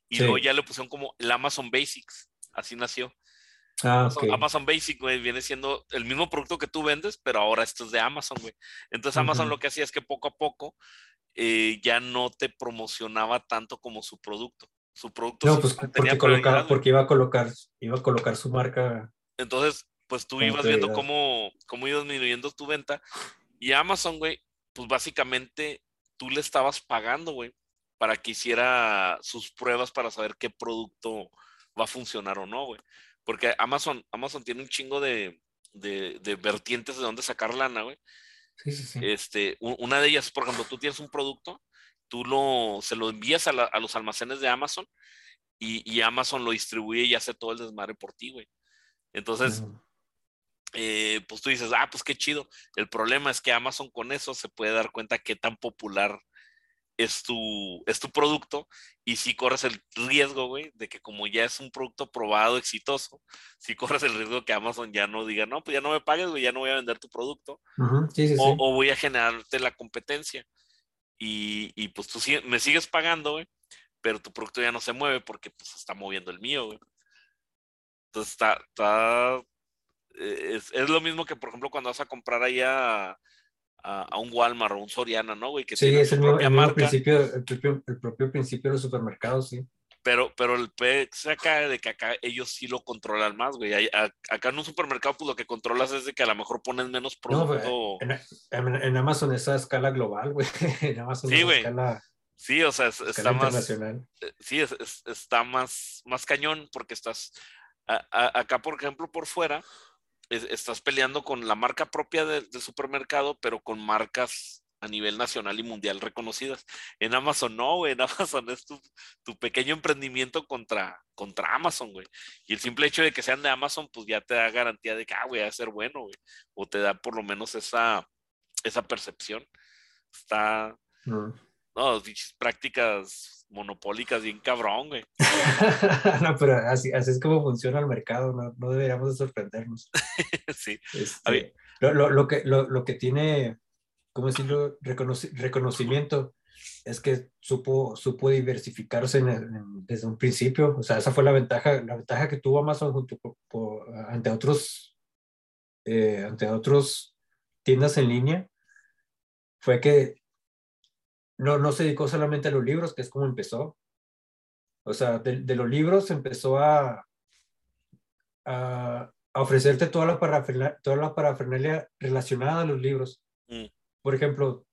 y luego ya le pusieron como el Amazon Basics, así nació. Ah, Amazon, Basic, güey, viene siendo el mismo producto que tú vendes, pero ahora esto es de Amazon, güey. Entonces Amazon lo que hacía es que poco a poco eh, ya no te promocionaba tanto como su producto su producto. No, pues porque, porque iba a colocar, iba a colocar su marca. Entonces, pues tú ibas viendo cómo, cómo ibas disminuyendo tu venta. Y Amazon, güey, pues básicamente tú le estabas pagando, güey, para que hiciera sus pruebas para saber qué producto va a funcionar o no, güey. Porque Amazon, Amazon tiene un chingo de, de, de vertientes de dónde sacar lana, güey. Sí, sí, sí. Este, una de ellas, por ejemplo, tú tienes un producto tú lo, se lo envías a, los almacenes de Amazon y, Amazon lo distribuye y hace todo el desmadre por ti, güey. Entonces, eh, pues tú dices, ah, pues qué chido. El problema es que Amazon con eso se puede dar cuenta qué tan popular es tu, es tu producto y si corres el riesgo, güey, de que como ya es un producto probado, exitoso, si corres el riesgo que Amazon ya no diga, no, pues ya no me pagues, güey, ya no voy a vender tu producto. o, voy a generarte la competencia y, y pues tú me sigues pagando, güey, pero tu producto ya no se mueve porque pues está moviendo el mío, güey. Entonces está, está eh, es, es, lo mismo que, por ejemplo, cuando vas a comprar ahí a, a, un Walmart o un Soriana, ¿no, güey? Que sí, es el, mismo, el principio, el propio, el propio principio de los supermercados, sí. Pero, pero el se acá de que acá ellos sí lo controlan más, güey. Acá en un supermercado, pues lo que controlas es de que a lo mejor pones menos producto. en, Amazon es a escala global, güey. En Amazon sí, güey. Sí, o sea, está más. Eh, sí, está más, más cañón porque estás. acá, por ejemplo, por fuera, estás peleando con la marca propia del supermercado, pero con marcas a nivel nacional y mundial reconocidas. En Amazon no, güey. En Amazon es tu, tu, pequeño emprendimiento contra, contra Amazon, güey. Y el simple hecho de que sean de Amazon, pues ya te da garantía de que, ah, güey, va a ser bueno, güey. O te da por lo menos esa, esa percepción. Está. Mm. No, prácticas monopólicas bien cabrón, güey. no, pero así, así es como funciona el mercado, no, no deberíamos de sorprendernos. sí. Este, lo, lo, lo, que, lo, lo que tiene ¿cómo decirlo? reconocimiento, es que supo, supo diversificarse desde un principio. O sea, esa fue la ventaja, la ventaja que tuvo Amazon junto ante otros, eh, ante otros tiendas en línea, fue que no, no se dedicó solamente a los libros, que es como empezó. O sea, de, los libros empezó a, a, ofrecerte toda la, parafernalia, toda la parafernalia relacionada a los libros. Mm. Por ejemplo,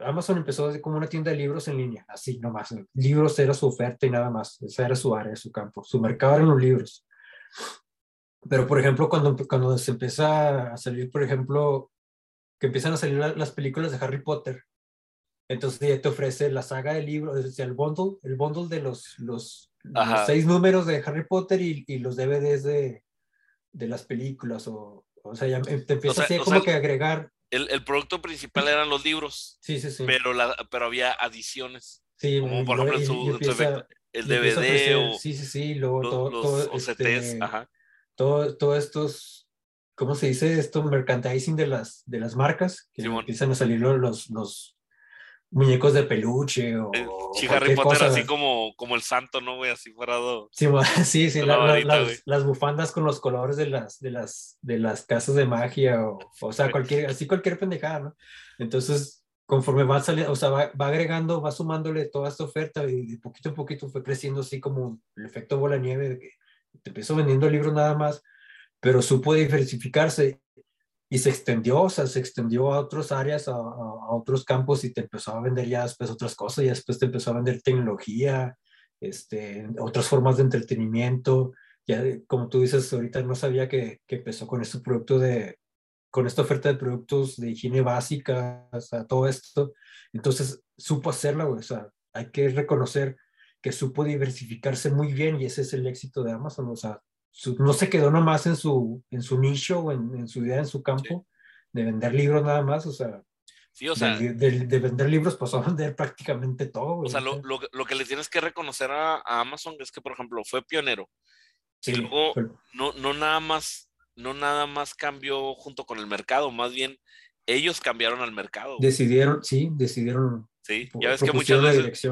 Amazon empezó como una tienda de libros en línea, así nomás. Libros era su oferta y nada más. Esa era su área, su campo. Su mercado eran los libros. Pero, por ejemplo, cuando, cuando se empieza a salir, por ejemplo, que empiezan a salir las películas de Harry Potter, entonces ya te ofrece la saga de libros, es decir, el bundle, el bundle de los, los, seis números de Harry Potter y, y los DVDs de, de, las películas. O, o sea, ya te empieza así como que agregar. El, el, producto principal eran los libros. Sí, sí, sí. Pero, la, pero había adiciones. Sí, como por ejemplo su, el DVD o. Sí, sí, sí. Luego todo, los todo, este, ajá. Todo, todo estos ¿cómo se dice esto? Merchandising de las, de las marcas, que empiezan a salir los, los, muñecos de peluche o. Sí, Harry Potter así como, como el santo, ¿no, güey? Así parado. Sí, sí, sí las, las, bufandas con los colores de las, de las, de las casas de magia o, o sea, cualquier, así cualquier pendejada, ¿no? Entonces, conforme va saliendo, o sea, va, va, agregando, va sumándole toda esta oferta y de poquito a poquito fue creciendo así como el efecto bola nieve de que te empezó vendiendo libros nada más, pero supo diversificarse y se extendió, o sea, se extendió a otras áreas, a, a, otros campos y te empezó a vender ya después otras cosas, y después te empezó a vender tecnología, este, otras formas de entretenimiento, ya como tú dices, ahorita no sabía que, que empezó con este producto de, con esta oferta de productos de higiene básica, o sea, todo esto, entonces supo hacerla, o sea, hay que reconocer que supo diversificarse muy bien y ese es el éxito de Amazon, o sea, no se quedó nomás en su, en su nicho o en, su idea, en su campo, de vender libros nada más, o sea, Sí, o sea, de, vender libros pasó a vender prácticamente todo. O sea, lo, lo, lo, que le tienes que reconocer a, Amazon es que, por ejemplo, fue pionero. Sí, y luego no, no, nada más, no nada más cambió junto con el mercado, más bien ellos cambiaron al mercado. Decidieron, sí, decidieron. Sí, ya ves que muchas veces,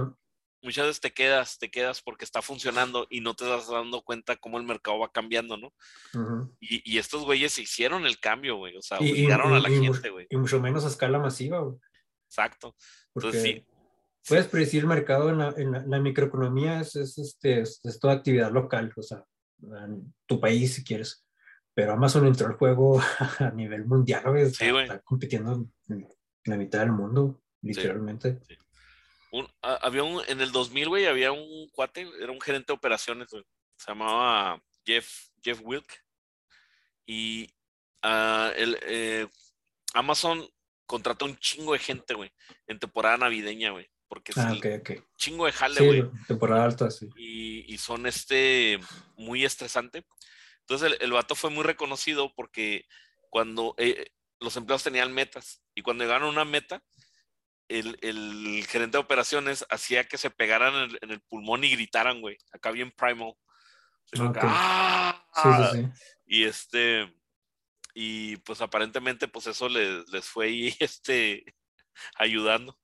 muchas veces te quedas, te quedas porque está funcionando y no te estás dando cuenta cómo el mercado va cambiando, ¿no? y, y, estos güeyes hicieron el cambio, güey, o sea, obligaron a la gente, güey. Y mucho menos a escala masiva, güey. Exacto. Entonces sí. Puedes predecir el mercado en la, en la, microeconomía, es, es, este, es, toda actividad local, o sea, en tu país si quieres. Pero Amazon entró al juego a nivel mundial, güey. está compitiendo en la mitad del mundo, literalmente. Sí, había un, en el 2000, güey, había un cuate, era un gerente de operaciones, se llamaba Jeff, Jeff Wilk. Y uh, el, eh, Amazon contrató un chingo de gente, güey, en temporada navideña, güey. Porque es ah, un chingo de jale, güey. temporada alta, sí. Y, y, son este muy estresante. Entonces el, el, vato fue muy reconocido porque cuando eh, los empleados tenían metas y cuando llegaron a una meta, el, gerente de operaciones hacía que se pegaran en el, pulmón y gritaran, güey. Acá bien primal. ¡Ah! Y este, y pues aparentemente, pues eso les, les fue ahí, este, ayudando.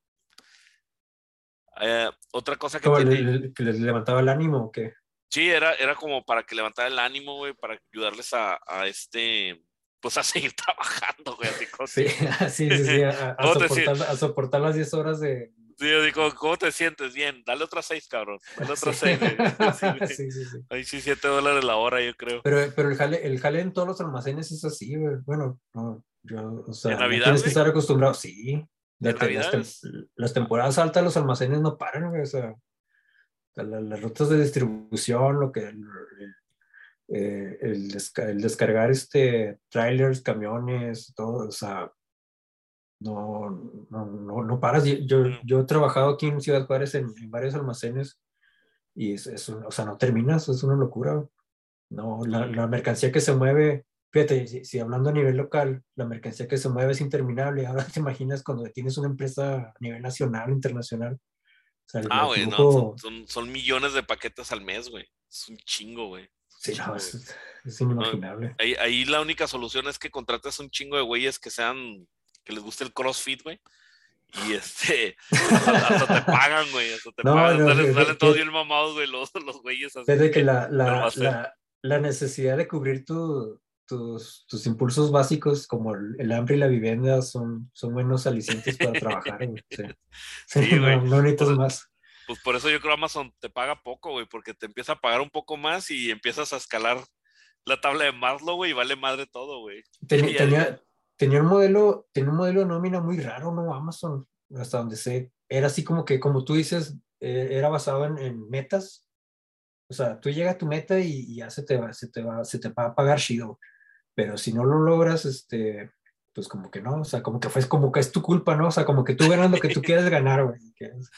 Eh, otra cosa que, que les levantaba el ánimo o qué? Sí, era, era como para que levantara el ánimo, güey, para ayudarles a, a este, pues a seguir trabajando, güey, así Sí, sí, sí, a, soportar, las 10 horas de... Sí, yo digo, ¿cómo te sientes? Bien, dale otras 6, cabrón, dale otras 6. Sí, sí, sí, Ahí sí, 7 dólares la hora, yo creo. Pero, pero el, jale, el jale en todos los almacenes es así, güey. Bueno, no, yo, o sea, tienes que estar acostumbrado, sí. De las, las, temporadas altas los almacenes no paran, güey, o sea, las, rutas de distribución, lo que eh, el, el, descargar este trailers, camiones, todo, o sea, no, no, no, no paras. Yo, yo, he trabajado aquí en Ciudad Juárez en, varios almacenes y es, es, o sea, no terminas, es una locura. No, la, la mercancía que se mueve, fíjate, si, hablando a nivel local, la mercancía que se mueve es interminable. Ahora te imaginas cuando tienes una empresa a nivel nacional, internacional. ah, güey, no, son, son, millones de paquetes al mes, güey. Es un chingo, güey. Sí, no, es, inimaginable. ahí, ahí, la única solución es que contrates un chingo de güeyes que sean, que les guste el CrossFit, güey. Y este, hasta, te pagan, güey, hasta te pagan, salen, todos bien mamados, güey, los, los güeyes así. Desde que la, la, la, la, necesidad de cubrir tu, tus, tus impulsos básicos como el, hambre y la vivienda son, son buenos alicientes para trabajar, güey. Sí, güey. No, necesitas pues, más. Pues por eso yo creo Amazon te paga poco, güey, porque te empieza a pagar un poco más y empiezas a escalar la tabla de Maslow, güey, y vale madre todo, güey. tenía, tenía un modelo, tenía un modelo de nómina muy raro, ¿no? Amazon, hasta donde sé. Era así como que, como tú dices, eh, era basado en, metas. O sea, tú llegas a tu meta y, ya se te va, se te va, se te va a pagar chido. Pero si no lo logras, este, pues como que no, o sea, como que fue como que es tu culpa, ¿no? O sea, como que tú ganas lo que tú quieres ganar, güey.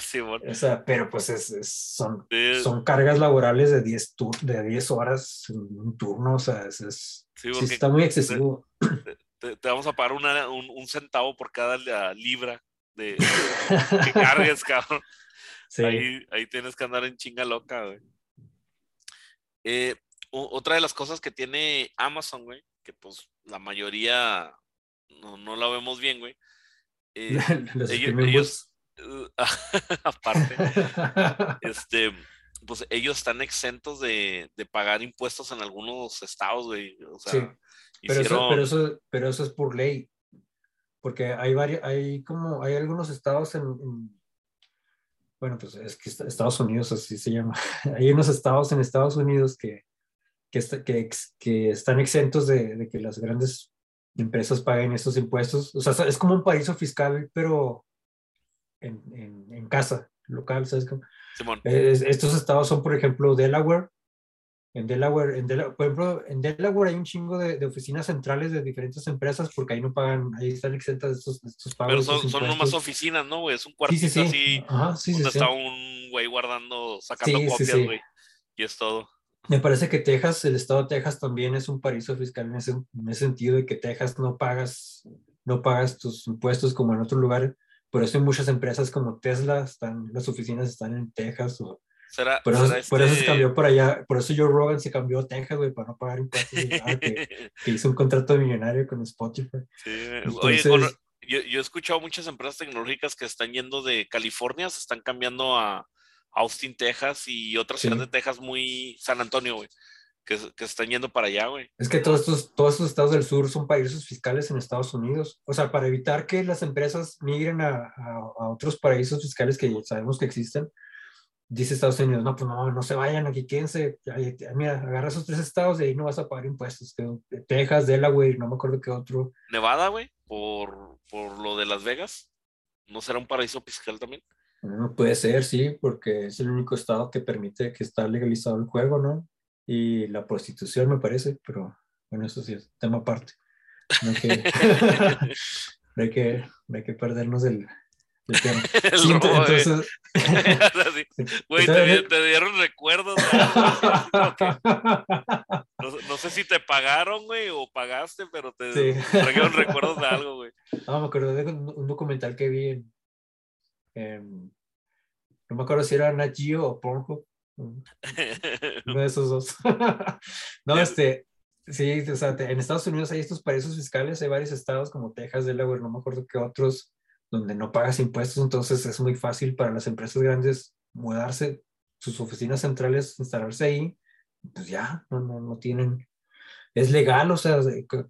Sí, bueno. O sea, pero pues es, son, son cargas laborales de 10, de 10 horas en un turno, o sea, es, sí, está muy excesivo te, vamos a pagar un, centavo por cada libra de, que cargues, cabrón. Ahí, ahí, tienes que andar en chinga loca, güey. Eh, otra de las cosas que tiene Amazon, güey, que pues la mayoría no, no la vemos bien, güey. Eh, ellos, aparte, este, pues ellos están exentos de, de, pagar impuestos en algunos estados, güey. O sea, pero, eso, pero, eso, pero eso es por ley, porque hay varios, hay como, hay algunos estados en, bueno, pues es que Estados Unidos así se llama, hay unos estados en Estados Unidos que, que, que, que están exentos de, de, que las grandes empresas paguen estos impuestos, o sea, es como un paraíso fiscal, pero en, en, en casa, local, ¿sabes? estos estados son, por ejemplo, Delaware, en Delaware, en Delaware, por ejemplo, en Delaware hay un chingo de, de, oficinas centrales de diferentes empresas porque ahí no pagan, ahí están exentas de estos, estos pagos. Pero son, son nomás oficinas, ¿no, güey? Es un cuartito sí, sí, así donde está un güey guardando, sacando copias, güey. Y es todo. Me parece que Texas, el estado de Texas también es un paraíso fiscal en ese, en ese sentido de que Texas no pagas, no pagas tus impuestos como en otro lugar. Por eso hay muchas empresas como Tesla, están, las oficinas están en Texas o por, eso, por eso se este cambió por allá, por eso Joe Rogan se cambió a Texas, güey, para no pagar impuestos. que, que, hizo un contrato millonario con Spotify. Sí, oye, yo, yo, he escuchado muchas empresas tecnológicas que están yendo de California, se están cambiando a Austin, Texas y otras ciudades de Texas muy San Antonio, güey. Que, que, están yendo para allá, güey. Es que todos estos, todos estos estados del sur son paraísos fiscales en Estados Unidos. O sea, para evitar que las empresas migren a, a, a otros paraísos fiscales que sabemos que existen, dice Estados Unidos, no, pues no, no se vayan, aquí quédense, mira, agarra esos tres estados y ahí no vas a pagar impuestos. Texas, Delaware, no me acuerdo qué otro. Nevada, güey, por, por lo de Las Vegas, ¿no será un paraíso fiscal también? No, puede ser, sí, porque es el único estado que permite que está legalizado el juego, ¿no? Y la prostitución, me parece, pero bueno, eso sí es tema aparte. No hay que, hay que, hay que perdernos el, entonces... Güey, te, dieron recuerdos. No, sé si te pagaron, güey, o pagaste, pero te dieron recuerdos de algo, güey. No, me acuerdo de un, documental que vi en, No me acuerdo si era Nat Geo o Pornhub. Uno de esos dos. no, este... Sí, o sea, en Estados Unidos hay estos paraísos fiscales, hay varios estados como Texas, Delaware, no me acuerdo qué otros, donde no pagas impuestos, entonces es muy fácil para las empresas grandes mudarse, sus oficinas centrales, instalarse ahí, pues ya, no, no, no tienen, es legal, o sea,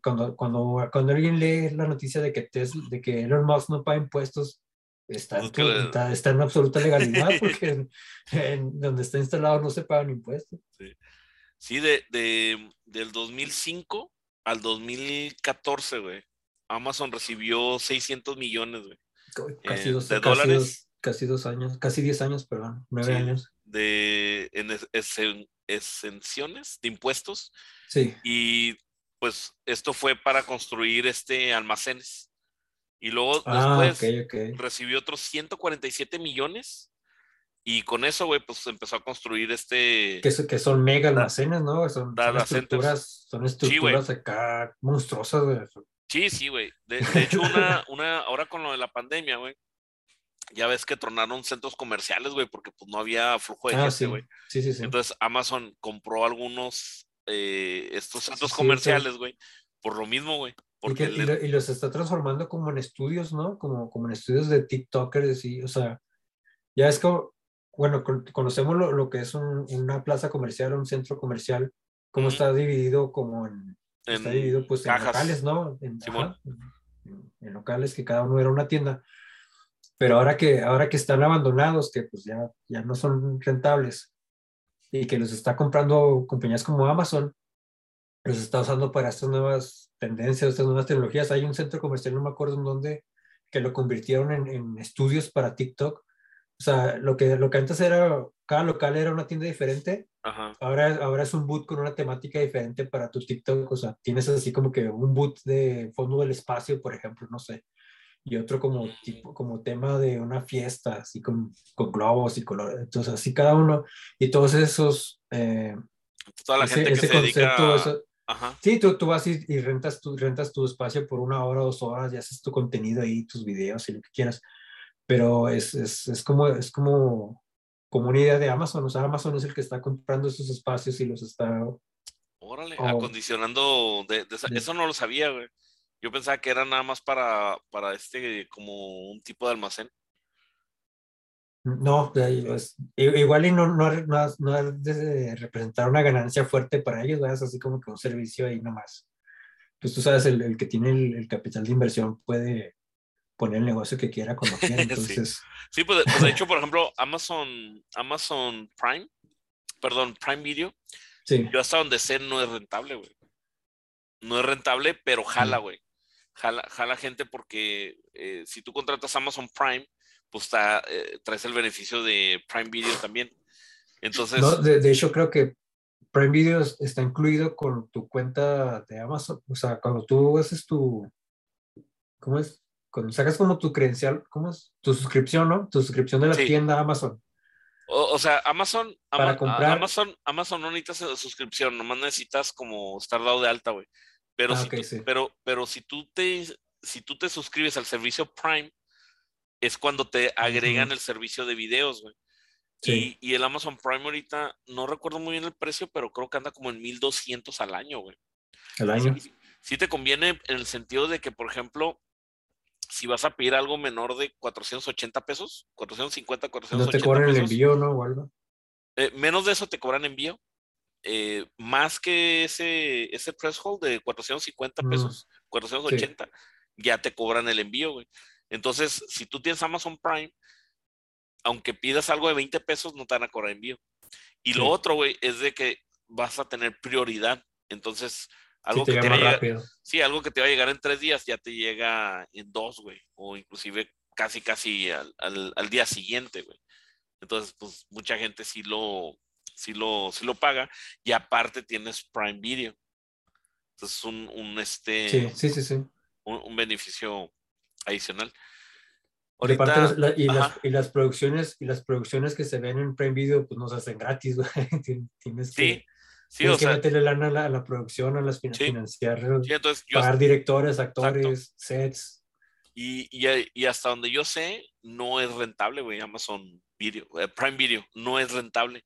cuando, cuando, cuando alguien lee la noticia de que, Tesla, de que Elon Musk no paga impuestos, está, está, está, en absoluta legalidad porque en, donde está instalado no se pagan impuestos. Sí, sí de, de, del 2005 al 2014, güey, Amazon recibió 600 millones, güey. Casi, dos, de dólares. casi dos años, casi diez años, perdón, nueve años. De en exenciones de impuestos. Sí. Y pues esto fue para construir este almacenes. Y luego ah, después recibió otros 147 millones. Y con eso, güey, pues empezó a construir este. Que, que son mega almacenes, ¿no? Son, estructuras, son estructuras acá monstruosas, güey. Sí, sí, güey. De, hecho, una, una, ahora con lo de la pandemia, güey, ya ves que tronaron centros comerciales, güey, porque pues no había flujo de ah, gente, güey. Sí. sí, sí, Entonces Amazon compró algunos, eh, estos centros comerciales, güey, por lo mismo, güey. Porque y, y, los está transformando como en estudios, ¿no? Como, como en estudios de TikTokers, y, o sea, ya es como, bueno, conocemos lo, lo que es una plaza comercial, un centro comercial, cómo está dividido como en, está dividido pues en locales, ¿no? En, en, locales que cada uno era una tienda. Pero ahora que, ahora que están abandonados, que pues ya, ya no son rentables y que los está comprando compañías como Amazon, los está usando para estas nuevas tendencias, estas nuevas tecnologías. Hay un centro comercial, no me acuerdo en dónde, que lo convirtieron en, en estudios para TikTok. O sea, lo que, lo que antes era, cada local era una tienda diferente, Ahora, ahora es un boot con una temática diferente para tu TikTok. O sea, tienes así como que un boot de fondo del espacio, por ejemplo, no sé. Y otro como, tipo, como tema de una fiesta, así con, con globos y colores. Entonces, así cada uno. Y todos esos... Eh, Toda la gente que concepto, Sí, tú, tú vas y, y, rentas, tu, rentas tu espacio por una hora, dos horas y haces tu contenido ahí, tus videos y lo que quieras. Pero es, es, es como, es como como una idea de Amazon. O sea, Amazon es el que está comprando esos espacios y los está... Órale, acondicionando, de, eso no lo sabía, güey. Yo pensaba que era nada más para, para este, como un tipo de almacén. No, igual y no, no, no, no de representar una ganancia fuerte para ellos, es así como que un servicio ahí nomás. Pues tú sabes, el, el que tiene el, el, capital de inversión puede, poner el negocio que quiera cuando quiera. Entonces... sí, pues, pues, de hecho, por ejemplo, Amazon, Amazon Prime, perdón, Prime Video, sí. yo hasta donde sé no es rentable, güey. No es rentable, pero jala, güey. Jala, jala gente porque eh, si tú contratas Amazon Prime, pues está, eh, traes el beneficio de Prime Video también. Entonces. No, de, de, hecho, creo que Prime Video está incluido con tu cuenta de Amazon. O sea, cuando tú haces tu. ¿Cómo es? cuando sacas como tu credencial, ¿cómo es? Tu suscripción, ¿no? Tu suscripción de la tienda Amazon. O, sea, Amazon, para comprar... Amazon, Amazon no necesitas suscripción, nomás necesitas como estar dado de alta, güey. Pero, ah, si pero, pero si tú te, si tú te suscribes al servicio Prime, es cuando te agregan el servicio de videos, güey. Sí. Y, y, el Amazon Prime ahorita, no recuerdo muy bien el precio, pero creo que anda como en 1200 al año, güey. ¿Al año? sí, te conviene en el sentido de que, por ejemplo, si vas a pedir algo menor de 480 pesos, 450, 480 No te cobran el envío, ¿no? O eh, menos de eso te cobran envío. Eh, más que ese, ese threshold de 450 mm, pesos, 480, ya te cobran el envío, güey. Entonces, si tú tienes Amazon Prime, aunque pidas algo de 20 pesos, no te van a cobrar envío. Y lo otro, güey, es de que vas a tener prioridad. Entonces, algo que te va a llegar, sí, algo que te va a llegar en tres días ya te llega en dos, güey. O inclusive casi, casi al, al, día siguiente, güey. Entonces, pues mucha gente sí lo, sí lo, sí lo paga. Y aparte tienes Prime Video. Entonces, un, un este. Sí, sí, sí, sí. Un, beneficio adicional. Ahorita, y, las, y, las, producciones y las producciones que se ven en Prime Video pues nos hacen gratis, güey. Tienes que, sí, Sí, Tienes o que sea, meterle lana a la, producción, a las financiar, pagar directores, actores, sets. Y, y, y, hasta donde yo sé, no es rentable, güey, Amazon Video, eh, Prime Video, no es rentable,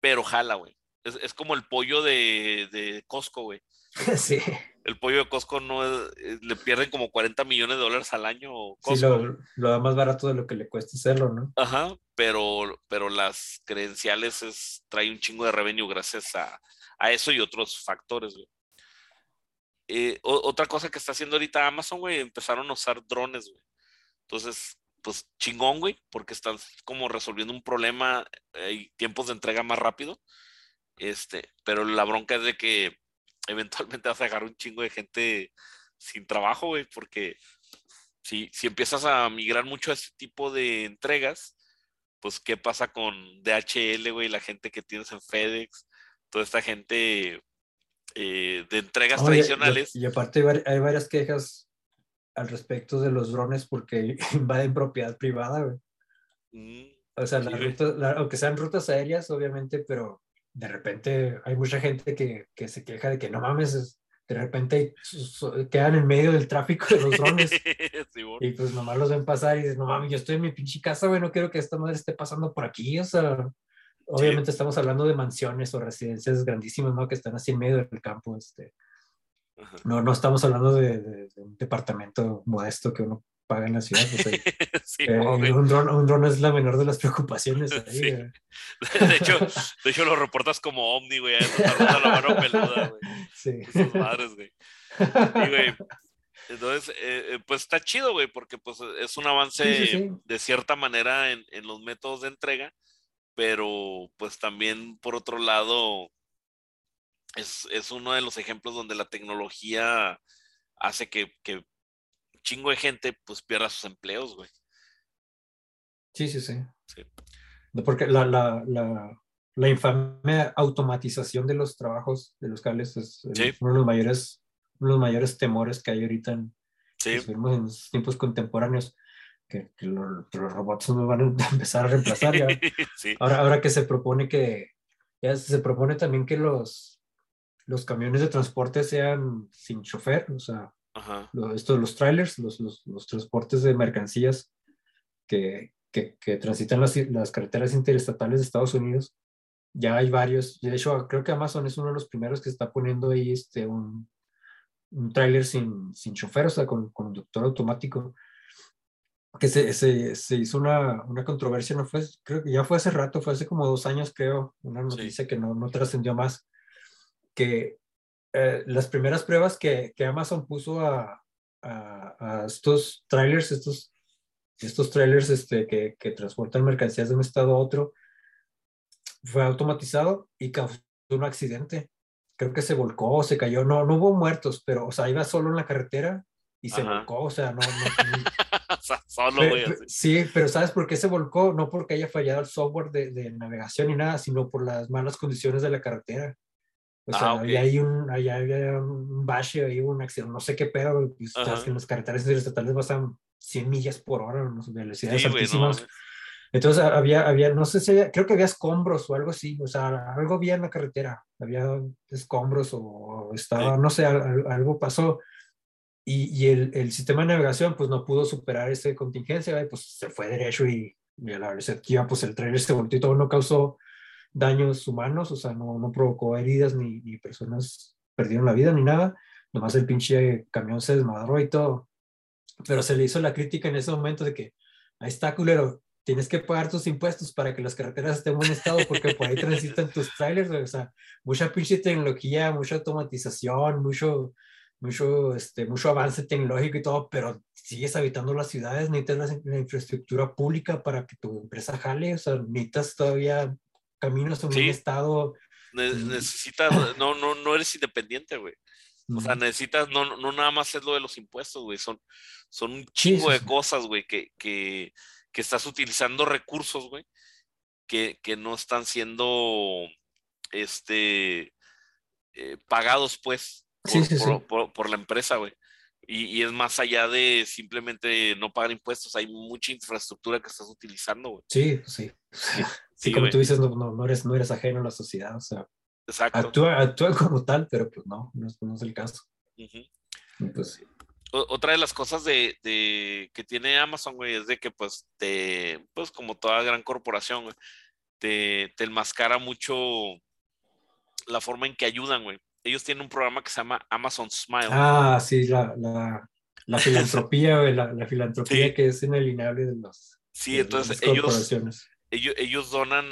pero jala, güey. Es, es, como el pollo de, de Costco, güey. sí. El pollo de Costco no es, eh, le pierden como 40 millones de dólares al año. Costco. Sí, lo, lo, da más barato de lo que le cuesta hacerlo, ¿no? Ajá, pero, pero las credenciales es, trae un chingo de revenue gracias a, a eso y otros factores, güey. Eh, otra cosa que está haciendo ahorita Amazon, güey, empezaron a usar drones, güey. Entonces, pues chingón, güey, porque están como resolviendo un problema y tiempos de entrega más rápido. Este, pero la bronca es de que eventualmente vas a dejar un chingo de gente sin trabajo, güey, porque si, si empiezas a migrar mucho a este tipo de entregas, pues qué pasa con DHL, güey, la gente que tienes en FedEx, toda esta gente eh, de entregas tradicionales. Y, aparte hay varias quejas al respecto de los drones porque invaden propiedad privada, mm, o sea, aunque sean rutas aéreas, obviamente, pero de repente hay mucha gente que, que se queja de que no mames, de repente quedan en medio del tráfico de los drones. Y pues nomás los ven pasar y dices, no mames, yo estoy en mi pinche casa, güey, no quiero que esta madre esté pasando por aquí, o sea, Obviamente estamos hablando de mansiones o residencias grandísimas, ¿no? Que están así en medio del campo. Este. No, no estamos hablando de, de, de, un departamento modesto que uno paga en la ciudad. Pues, sí, eh, un, dron, un dron es la menor de las preocupaciones. Ahí, Sí. eh. De hecho, de hecho lo reportas como Omni, güey. ahí la mano peluda, güey. Sí. Esas madres, güey. Y, güey, entonces, eh, eh, pues está chido, güey, porque pues es un avance Sí, de cierta manera en, en los métodos de entrega, pero pues también por otro lado es, es uno de los ejemplos donde la tecnología hace que, que chingo de gente pues pierda sus empleos, güey. Sí, sí, sí. Sí. No, Porque la, la, la, la infame automatización de los trabajos de los cables es Sí. uno de los mayores, uno de los mayores temores que hay ahorita en, Sí, vemos en los tiempos contemporáneos, que, que lo- que los robots nos van a empezar a reemplazar ya. sí, Ahora, ahora que se propone que, ya se propone también que los, los camiones de transporte sean sin chofer, o sea, ajá, estos, los trailers, los, los, los transportes de mercancías que, que, que transitan las, las carreteras interestatales de Estados Unidos. Ya hay varios, de hecho creo que Amazon es uno de los primeros que está poniendo ahí este, un, un trailer sin, sin chofer, o sea, con conductor automático. Que se, se, se hizo una, una controversia, no fue, creo que ya fue hace rato, fue hace como dos años, creo, una noticia que no, no trascendió más, que eh, las primeras pruebas que, que Amazon puso a, a, a estos trailers, estos, estos trailers este, que, que transportan mercancías de un estado a otro, fue automatizado y causó un accidente. Creo que se volcó, se cayó, no, no hubo muertos, pero, o sea, iba solo en la carretera y se Ajá. volcó, o sea, no, no, no- O sea, solo, Pe- güey. pe- así. Sí, pero ¿sabes por qué se volcó? No porque haya fallado el software de, de navegación ni nada, sino por las malas condiciones de la carretera. O Ah, sea, ok. había ahí un, había, había un bache, ahí un accidente, no sé qué pedo, pues, sabes que en las carreteras interestatales pasan 100 millas por hora, no sé, velocidades Sí, altísimas. Entonces había, había, no sé si había, creo que había escombros o algo así, o sea, algo había en la carretera, había escombros o estaba, no sé, al- al- algo pasó y, y el, el sistema de navegación pues no pudo superar esa contingencia, y, pues se fue derecho y, y a la perspectiva pues el trailer se volteó y todo, no causó daños humanos, o sea, no, no provocó heridas ni, ni personas perdieron la vida ni nada, nomás el pinche camión se desmadró y todo. Pero se le hizo la crítica en ese momento de que, ahí está, culero, tienes que pagar tus impuestos para que las carreteras estén en buen estado porque por ahí transitan tus trailers, o sea, mucha pinche tecnología, mucha automatización, mucho, mucho, este, mucho avance tecnológico y todo, pero sigues habitando las ciudades, necesitas la, la infraestructura pública para que tu empresa jale, o sea, necesitas todavía caminos en Sí. buen estado. Ne- necesitas, no, no, no eres independiente, güey. O sea, necesitas, no, no nada más es lo de los impuestos, güey. Son, son un chingo sí, de cosas, güey, que, que, que estás utilizando recursos, güey, que, que no están siendo este eh, pagados, pues, por, Sí, por- sí. por- por la empresa, güey. Y, y es más allá de simplemente no pagar impuestos, hay mucha infraestructura que estás utilizando, güey. Sí, sí. Sí, como güey. tú dices, no, no, no eres, no eres ajeno a la sociedad, o sea, Exacto. actúa, actúa como tal, pero pues no, no es, no es el caso. Pues, o- otra de las cosas de, de- que tiene Amazon, güey, es de que pues te, pues como toda gran corporación, güey, te, te enmascara mucho la forma en que ayudan, güey. Ellos tienen un programa que se llama Amazon Smile. ah, sí, la, la, la filantropía, güey, la, la filantropía Sí. que es inalienable de los sí, de entonces ellos. Ellos, ellos donan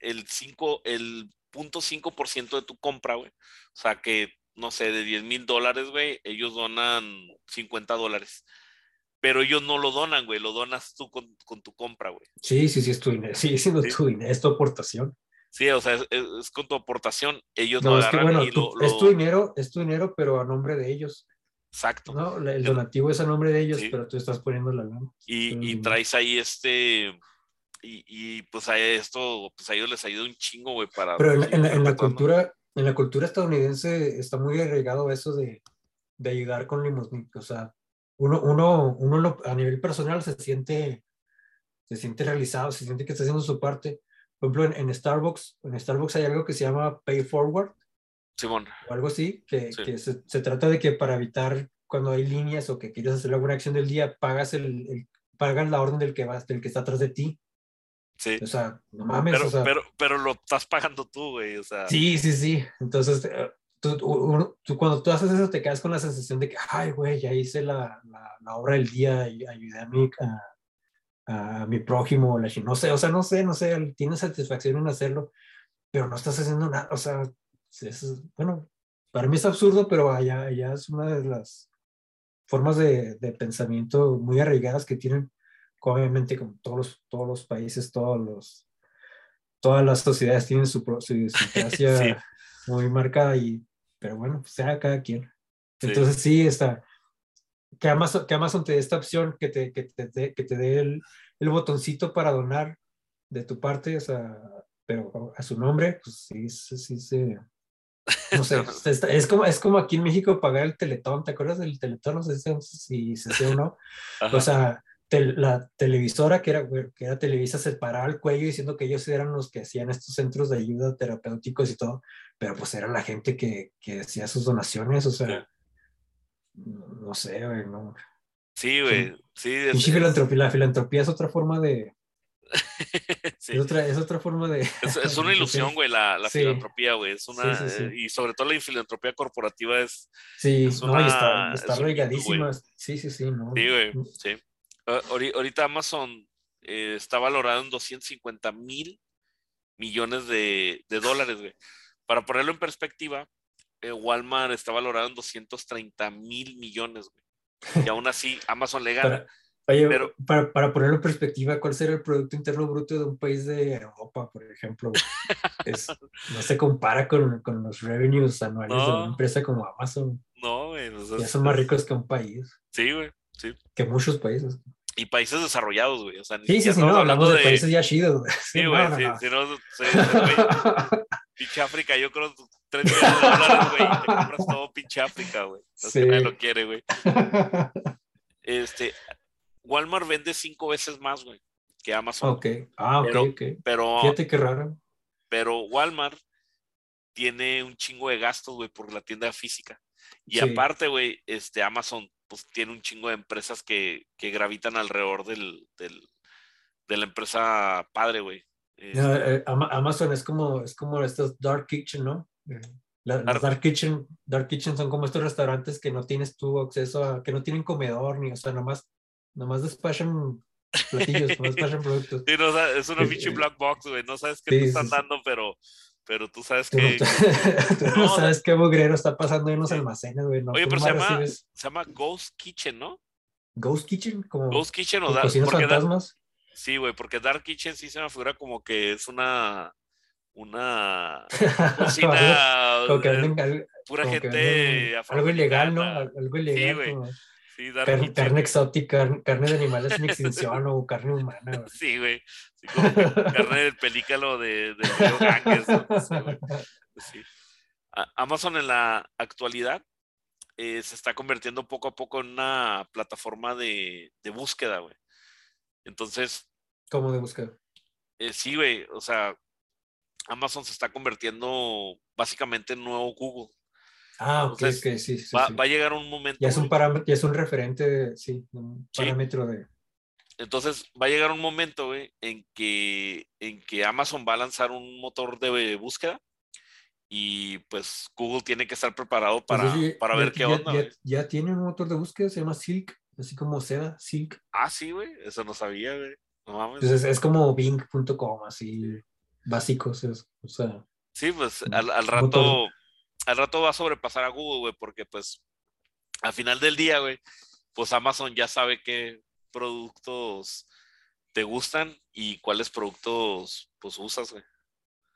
el 5, el punto 5% de tu compra, güey. O sea que, no sé, de 10 mil dólares, güey, ellos donan 50 dólares. Pero ellos no lo donan, güey, lo donas tú con, con tu compra, güey. Sí, sí, sí, es tu dinero, sigue siendo Sí. tu dinero, es tu aportación. Sí, o sea, es, es- es con tu aportación. Ellos lo No, es que bueno, y tú- lo, es tu lo- dinero, es tu dinero, pero a nombre de ellos, Exacto. ¿no? El donativo es a nombre de ellos, Sí. pero tú estás poniendo la lana. Y, y sí. traes ahí este. Y, y, pues a esto, pues a ellos les ayuda un chingo, güey, para. Pero en, en la, en la cultura, en la cultura estadounidense está muy arraigado eso de, de ayudar con limosnita. O sea, uno, uno, uno a nivel personal se siente, se siente realizado, se siente que está haciendo su parte. Por ejemplo, en, en Starbucks, en Starbucks hay algo que se llama Pay Forward Simón. o algo así, que, Sí. que se, se trata de que para evitar cuando hay líneas o que quieres hacer alguna acción del día, pagas, el, el- pagas la orden del que, vas, del que está atrás de ti. Sí. O sea, no mames. Pero, o sea, pero, pero lo estás pagando tú, güey. O sea, Sí, sí, sí. Entonces, eh, tú, tú, cuando tú haces eso te quedas con la sensación de que, ay, güey, ya hice la, la, la, obra del día y ayudé a mi, a, a mi prójimo, la, no sé, o sea, no sé, no sé, tienes satisfacción en hacerlo, pero no estás haciendo nada, o sea, es, bueno, para mí es absurdo, pero allá, allá es una de las formas de, de pensamiento muy arraigadas que tienen, obviamente, como todos los, todos los países, todos los, todas las sociedades tienen su, su, sí. muy marcada, y, pero bueno, pues sea cada quien. Entonces sí, está, que Amazon, que Amazon te dé esta opción, que te, que te, que te dé el, el, botoncito para donar de tu parte, o sea, pero a su nombre, pues sí, sí, sí, sí no sé, es, como, es como aquí en México pagar el teletón, ¿te acuerdas del teletón? No sé si se hacía o no. O sea, la televisora que era, que era Televisa se paraba el cuello diciendo que ellos eran los que hacían estos centros de ayuda terapéuticos y todo, pero pues era la gente que, que hacía sus donaciones, o sea, no, sé, güey, no. Sí, güey, sí. Es, filantropía, la filantropía es otra forma de, es, otra, es otra forma de... Es, una ilusión, güey, la, la filantropía, güey. Es una... Eh, y sobre todo la filantropía corporativa es... Sí, no, y está, está regadísima. Sí, sí, sí, no. Sí, güey, sí. Ahorita Amazon eh, está valorado en 250 mil millones de, de dólares, güey. Para ponerlo en perspectiva, eh, Walmart está valorado en 230 mil millones, güey. Y aún así, Amazon le gana. Oye, pero, para, para, ponerlo en perspectiva, ¿cuál será el Producto Interno Bruto de un país de Europa, por ejemplo? Es, no se compara con, con los revenues anuales de una empresa como Amazon. No, güey. ya son más ricos que un país. Sí, güey, sí. Que muchos países. Y países desarrollados, güey. O sea, sí, sí, sí, no, hablamos de, países ya chidos, güey. Sí, güey, sí, si no, pinche África, yo creo 3 millones de dólares, güey, te compras todo pinche África, güey. No sí. que nadie lo quiere, güey. Este, Walmart vende cinco veces más, güey, que Amazon. Ok, ah, ok, pero, ok. Pero, Fíjate qué raro. Pero Walmart tiene un chingo de gastos, güey, por la tienda física. Y aparte, güey, este, Amazon, pues tiene un chingo de empresas que, que gravitan alrededor del, del, de la empresa padre, güey. Este eh, Amazon es como, es como estos Dark Kitchen, ¿no? Eh, las dark kitchen, dark kitchen son como estos restaurantes que no tienes tú acceso a, que no tienen comedor ni, o sea, nomás Nomás despachan platillos, nomás despachan productos. Sí, no, es una pinche black box, güey. No sabes qué te están dando, pero, pero tú sabes que. tú no, sabes qué mugrero está pasando en los almacenes, güey. Oye, pero se llama, se llama Ghost Kitchen, ¿no? Ghost Kitchen, como. Ghost Kitchen o Dark fantasmas. sí, güey, porque Dark Kitchen sí se me figura como que es una. Una cocina. como que venden, pura gente. algo ilegal, ¿no? Algo ilegal. Sí, güey. Sí, carne, exótica, carne de animales en extinción o carne humana. Sí, güey. carne del pelícano de, de Ganges. sí. Amazon en la actualidad eh, se está convirtiendo poco a poco en una plataforma de, de búsqueda, güey. Entonces. ¿Cómo de búsqueda? Eh, sí, güey. O sea, Amazon se está convirtiendo básicamente en nuevo Google. Ah, ok, sí, sí, va, va, a llegar un momento. Ya es un parámetro, ya es un referente, sí, un parámetro de. Entonces va a llegar un momento, güey, en que, en que Amazon va a lanzar un motor de búsqueda y pues Google tiene que estar preparado pues para, para ver qué onda. Ya, tiene un motor de búsqueda, se llama Silk, así como seda, Silk. Ah, sí, güey, eso no sabía, güey. No mames. Pues es, como bing.com, así básicos, o sea. Sí, pues al, al rato al rato va a sobrepasar a Google, güey, porque pues al final del día, güey, pues Amazon ya sabe qué productos te gustan y cuáles productos pues usas, güey.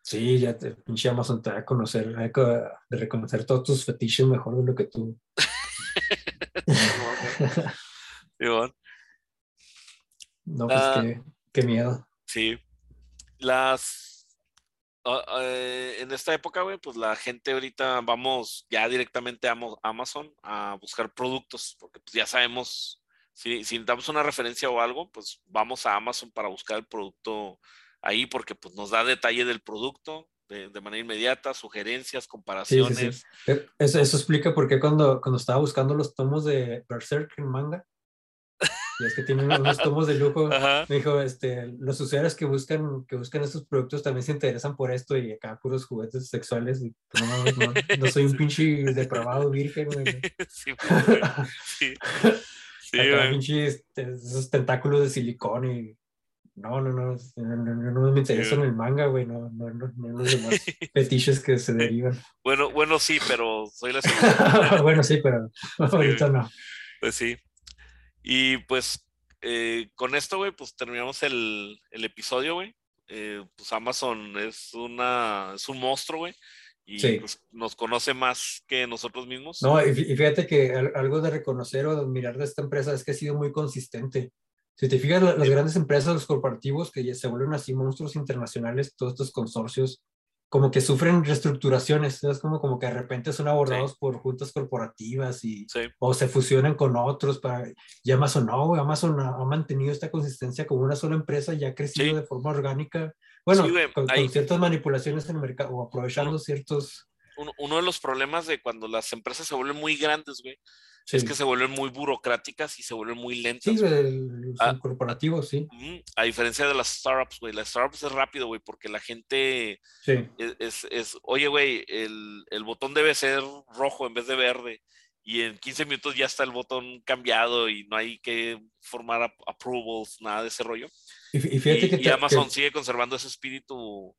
Sí, ya te, pinche Amazon te va a conocer, de reconocer todos tus fetiches mejor de lo que tú. No, pues ah, qué, qué miedo. Sí. Las Eh, en esta época, güey, pues la gente ahorita vamos ya directamente a Amazon a buscar productos, porque pues ya sabemos, si, si damos una referencia o algo, pues vamos a Amazon para buscar el producto ahí, porque pues nos da detalle del producto de, manera inmediata, sugerencias, comparaciones. Eh, eso, eso, explica por qué cuando, cuando estaba buscando los tomos de Berserk en manga, y es que tiene unos tomos de lujo. Ajá. Me dijo, este, los usuarios que buscan, que buscan estos productos también se interesan por esto y acá puros juguetes sexuales. Y, pues, no, no, no soy un pinche depravado virgen, güey. Sí, güey. sí. Sí, acá pinche, este, esos tentáculos de silicón y... No, no, no, no, no, no, no me interesa en el manga, güey, no, no, no, no los demás fetiches que se derivan. Bueno, bueno, sí, pero soy la segunda. bueno, sí, pero ahorita no. Pues sí. Y pues eh, con esto, güey, pues terminamos el, el episodio, güey. Eh, pues Amazon es una es un monstruo, güey. Y Sí. pues, nos conoce más que nosotros mismos. No, y fí- y fíjate que al- algo de reconocer o de admirar de esta empresa es que ha sido muy consistente. Si te fijas, la- las Sí. grandes empresas, los corporativos que ya se vuelven así monstruos internacionales, todos estos consorcios, como que sufren reestructuraciones, es como, como que de repente son abordados por juntas corporativas y, Sí, o se fusionan con otros para, y Amazon no, güey, Amazon ha, ha mantenido esta consistencia como una sola empresa y ha crecido Sí. de forma orgánica, bueno, Sí, güey, con, con ciertas manipulaciones en el mercado o aprovechando ciertos... uno, uno de los problemas de cuando las empresas se vuelven muy grandes, güey, Sí, es que se vuelven muy burocráticas y se vuelven muy lentas. sí, güey. el- Ah. son corporativos, sí. A diferencia de las startups, güey. Las startups es rápido, güey, porque la gente Sí, es, es, es, oye, güey, el, el botón debe ser rojo en vez de verde. Y en 15 minutos ya está el botón cambiado y no hay que formar ap- approvals, nada de ese rollo. y, y fíjate Y, que, y Amazon que- sigue conservando ese espíritu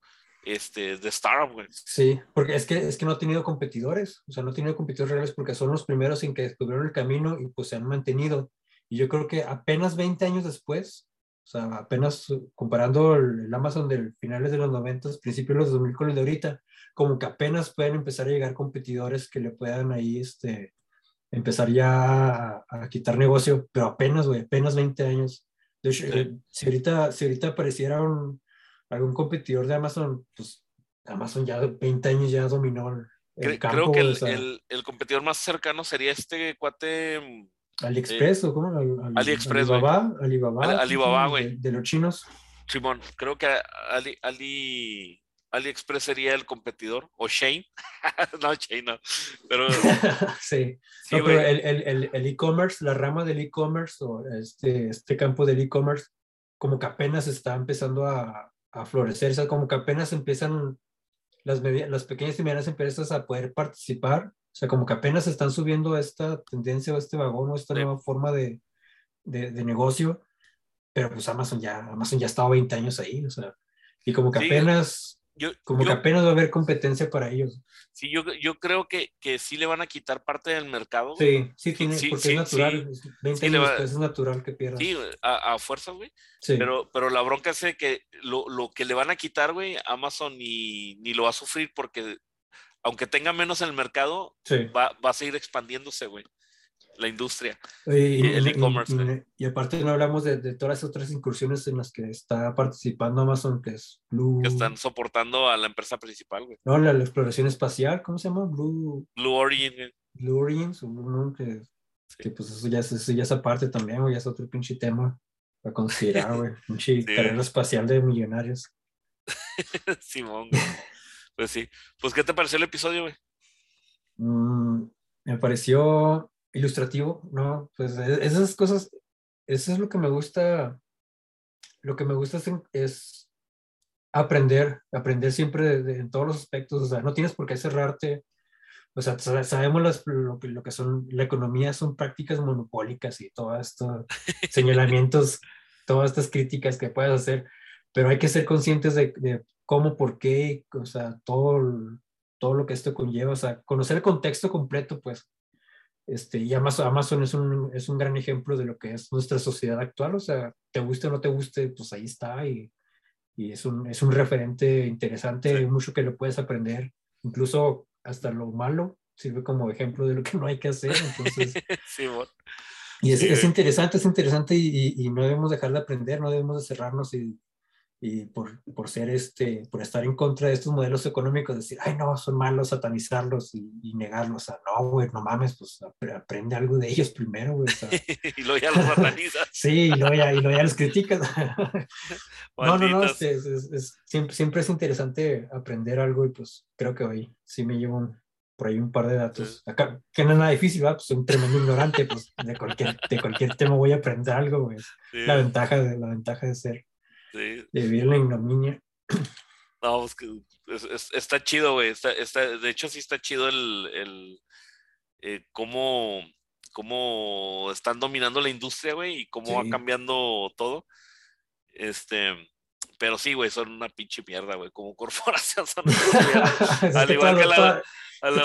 este, de startup, güey. sí, porque es que, es que no ha tenido competidores, o sea, no ha tenido competidores reales porque son los primeros en que descubrieron el camino y pues se han mantenido. Y yo creo que apenas 20 años después, o sea, apenas comparando el, el Amazon de finales de los 90, principios de los 2000 con el de ahorita, como que apenas pueden empezar a llegar competidores que le puedan ahí, este, empezar ya a, a quitar negocio, pero apenas, güey, apenas 20 años. De hecho, Sí. eh, si, ahorita, si ahorita apareciera un- algún competidor de Amazon, pues Amazon ya 20 años ya dominó el, el Cre- campo, Creo que güey, o el, sea, el- el competidor más cercano sería este cuate. mm, AliExpress o cómo? Al- al- AliExpress. Alibaba, Alibaba, Ali- ¿cómo se Alibaba, güey. De, de los chinos. Simón, creo que Ali, Ali, AliExpress sería el competidor. O Shane. no, Shane no. Pero sí. sí, No, pero el el- el- el e-commerce, la rama del e-commerce o este, este campo del e-commerce, como que apenas está empezando a, a florecer, o sea, como que apenas empiezan las, las pequeñas y medianas empresas a poder participar, o sea, como que apenas están subiendo esta tendencia o este vagón o esta Sí. nueva forma de, de, de negocio, pero pues Amazon ya, Amazon ya ha estado 20 años ahí, o sea, y como que Sí, apenas, Yo, como yo- que apenas va a haber competencia para ellos. sí, yo, yo creo que, que sí le van a quitar parte del mercado. Sí, sí, tiene, sí, porque sí, es natural, 20 sí años va- es natural que pierdas. Sí, a, a fuerzas, güey. Sí. Pero, pero la bronca es de que lo, lo que le van a quitar, güey, Amazon ni, ni lo va a sufrir porque aunque tenga menos en el mercado, va, va a seguir expandiéndose, güey, la industria. Y, y- el e-commerce, y- güey. y aparte no hablamos de, de todas las otras incursiones en las que está participando Amazon, que es Blue, Que están soportando a la empresa principal, güey. no, la, la exploración espacial, ¿cómo se llama? Blue, Blue Origin, güey. Blue Origins, o Blue Moon, que, pues eso ya, es- eso ya es aparte también, güey, ya es otro pinche tema a considerar, güey, pinche Sí. carrera espacial de millonarios. Simón, güey. Pues sí. Pues, ¿qué te pareció el episodio, güey? Mm, me pareció ilustrativo, ¿no? Pues e- esas cosas, eso es lo que me gusta, lo que me gusta es, aprender, aprender siempre de- de- en todos los aspectos, o sea, no tienes por qué cerrarte, o sea, sa- sabemos las- lo, que, lo que son, la economía son prácticas monopólicas y todo esto, señalamientos, todas estas críticas que puedes hacer, pero hay que ser conscientes de, de cómo, por qué, o sea, todo, todo lo que esto conlleva, o sea, conocer el contexto completo, pues. Este, y Amazon, Amazon es, un, es un gran ejemplo de lo que es nuestra sociedad actual, o sea, te guste o no te guste, pues ahí está y, y es, un, es un referente interesante, Sí. hay mucho que lo puedes aprender, incluso hasta lo malo sirve como ejemplo de lo que no hay que hacer, entonces, Simón. y es, Sí, es güey. interesante, es interesante y, y- y no debemos dejar de aprender, no debemos de cerrarnos y, y por, por ser este, por estar en contra de estos modelos económicos, decir, ay no, son malos, satanizarlos y, y negarlos, o sea, no, güey, no mames, pues apre- aprende algo de ellos primero, güey, y luego ya los satanizas. sí, y luego ya, y luego ya los criticas. no, no, no, este, es- es- es- siempre, siempre es interesante aprender algo y pues creo que hoy sí me llevo un, por ahí un par de datos. Acá, que no es nada difícil, ¿verdad? Pues soy un tremendo ignorante, pues de cualquier, de cualquier tema voy a aprender algo, güey. La, ventaja de, la ventaja de ser, de vivir la ignominia. No, pues que está chido, güey. Está, está, de hecho, sí está chido el, el eh, cómo, cómo están dominando la industria, güey, y cómo va cambiando todo. Este, pero sí, güey, son una pinche mierda, güey. Como corporación son al igual que la. Al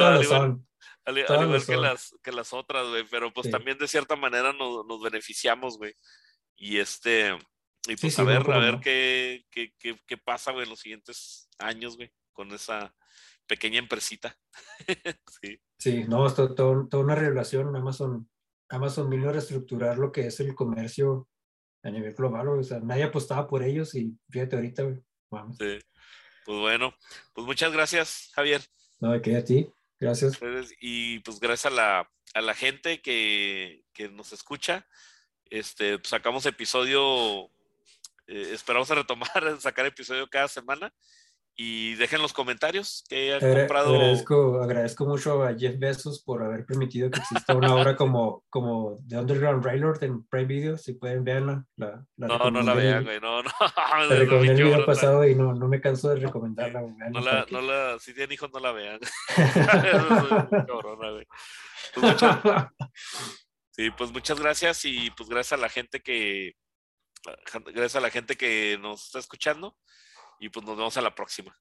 igual que las, que las otras, güey. Pero pues también de cierta manera nos, nos beneficiamos, güey. Y este. Y pues a ver, a ver qué, qué, qué, qué, pasa, güey, los siguientes años, güey, con esa pequeña empresita. sí. Sí, no, es todo, toda una revelación. Amazon, Amazon vino a reestructurar lo que es el comercio a nivel global, o sea, nadie apostaba por ellos y fíjate ahorita, vamos. Sí. Pues bueno, pues muchas gracias, Javier. No, qué a ti, gracias. Y pues gracias a la, a la gente que, que nos escucha. Este, pues, sacamos episodio, eh, esperamos a retomar, sacar episodio cada semana y dejen los comentarios que han comprado. Agradezco, agradezco mucho a Jeff Bezos por haber permitido que exista una obra como, como The Underground Railroad en Prime Video. Si pueden verla. La, no, no la vean, güey. No, no. La recomendé el video pasado y no, no me canso de recomendarla. No la, no la, si tienen hijos, no la vean. Pues sí, pues muchas gracias y pues gracias a la gente que gracias a la gente que nos está escuchando y pues nos vemos a la próxima.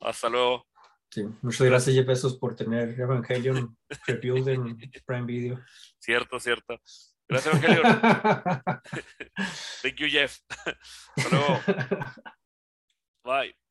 Hasta luego. Sí, muchas gracias, Jeff Bezos, por tener Evangelion Reviewed en Prime Video. Cierto, cierto. Gracias, Evangelion. Thank you, Jeff. Hasta luego. Bye.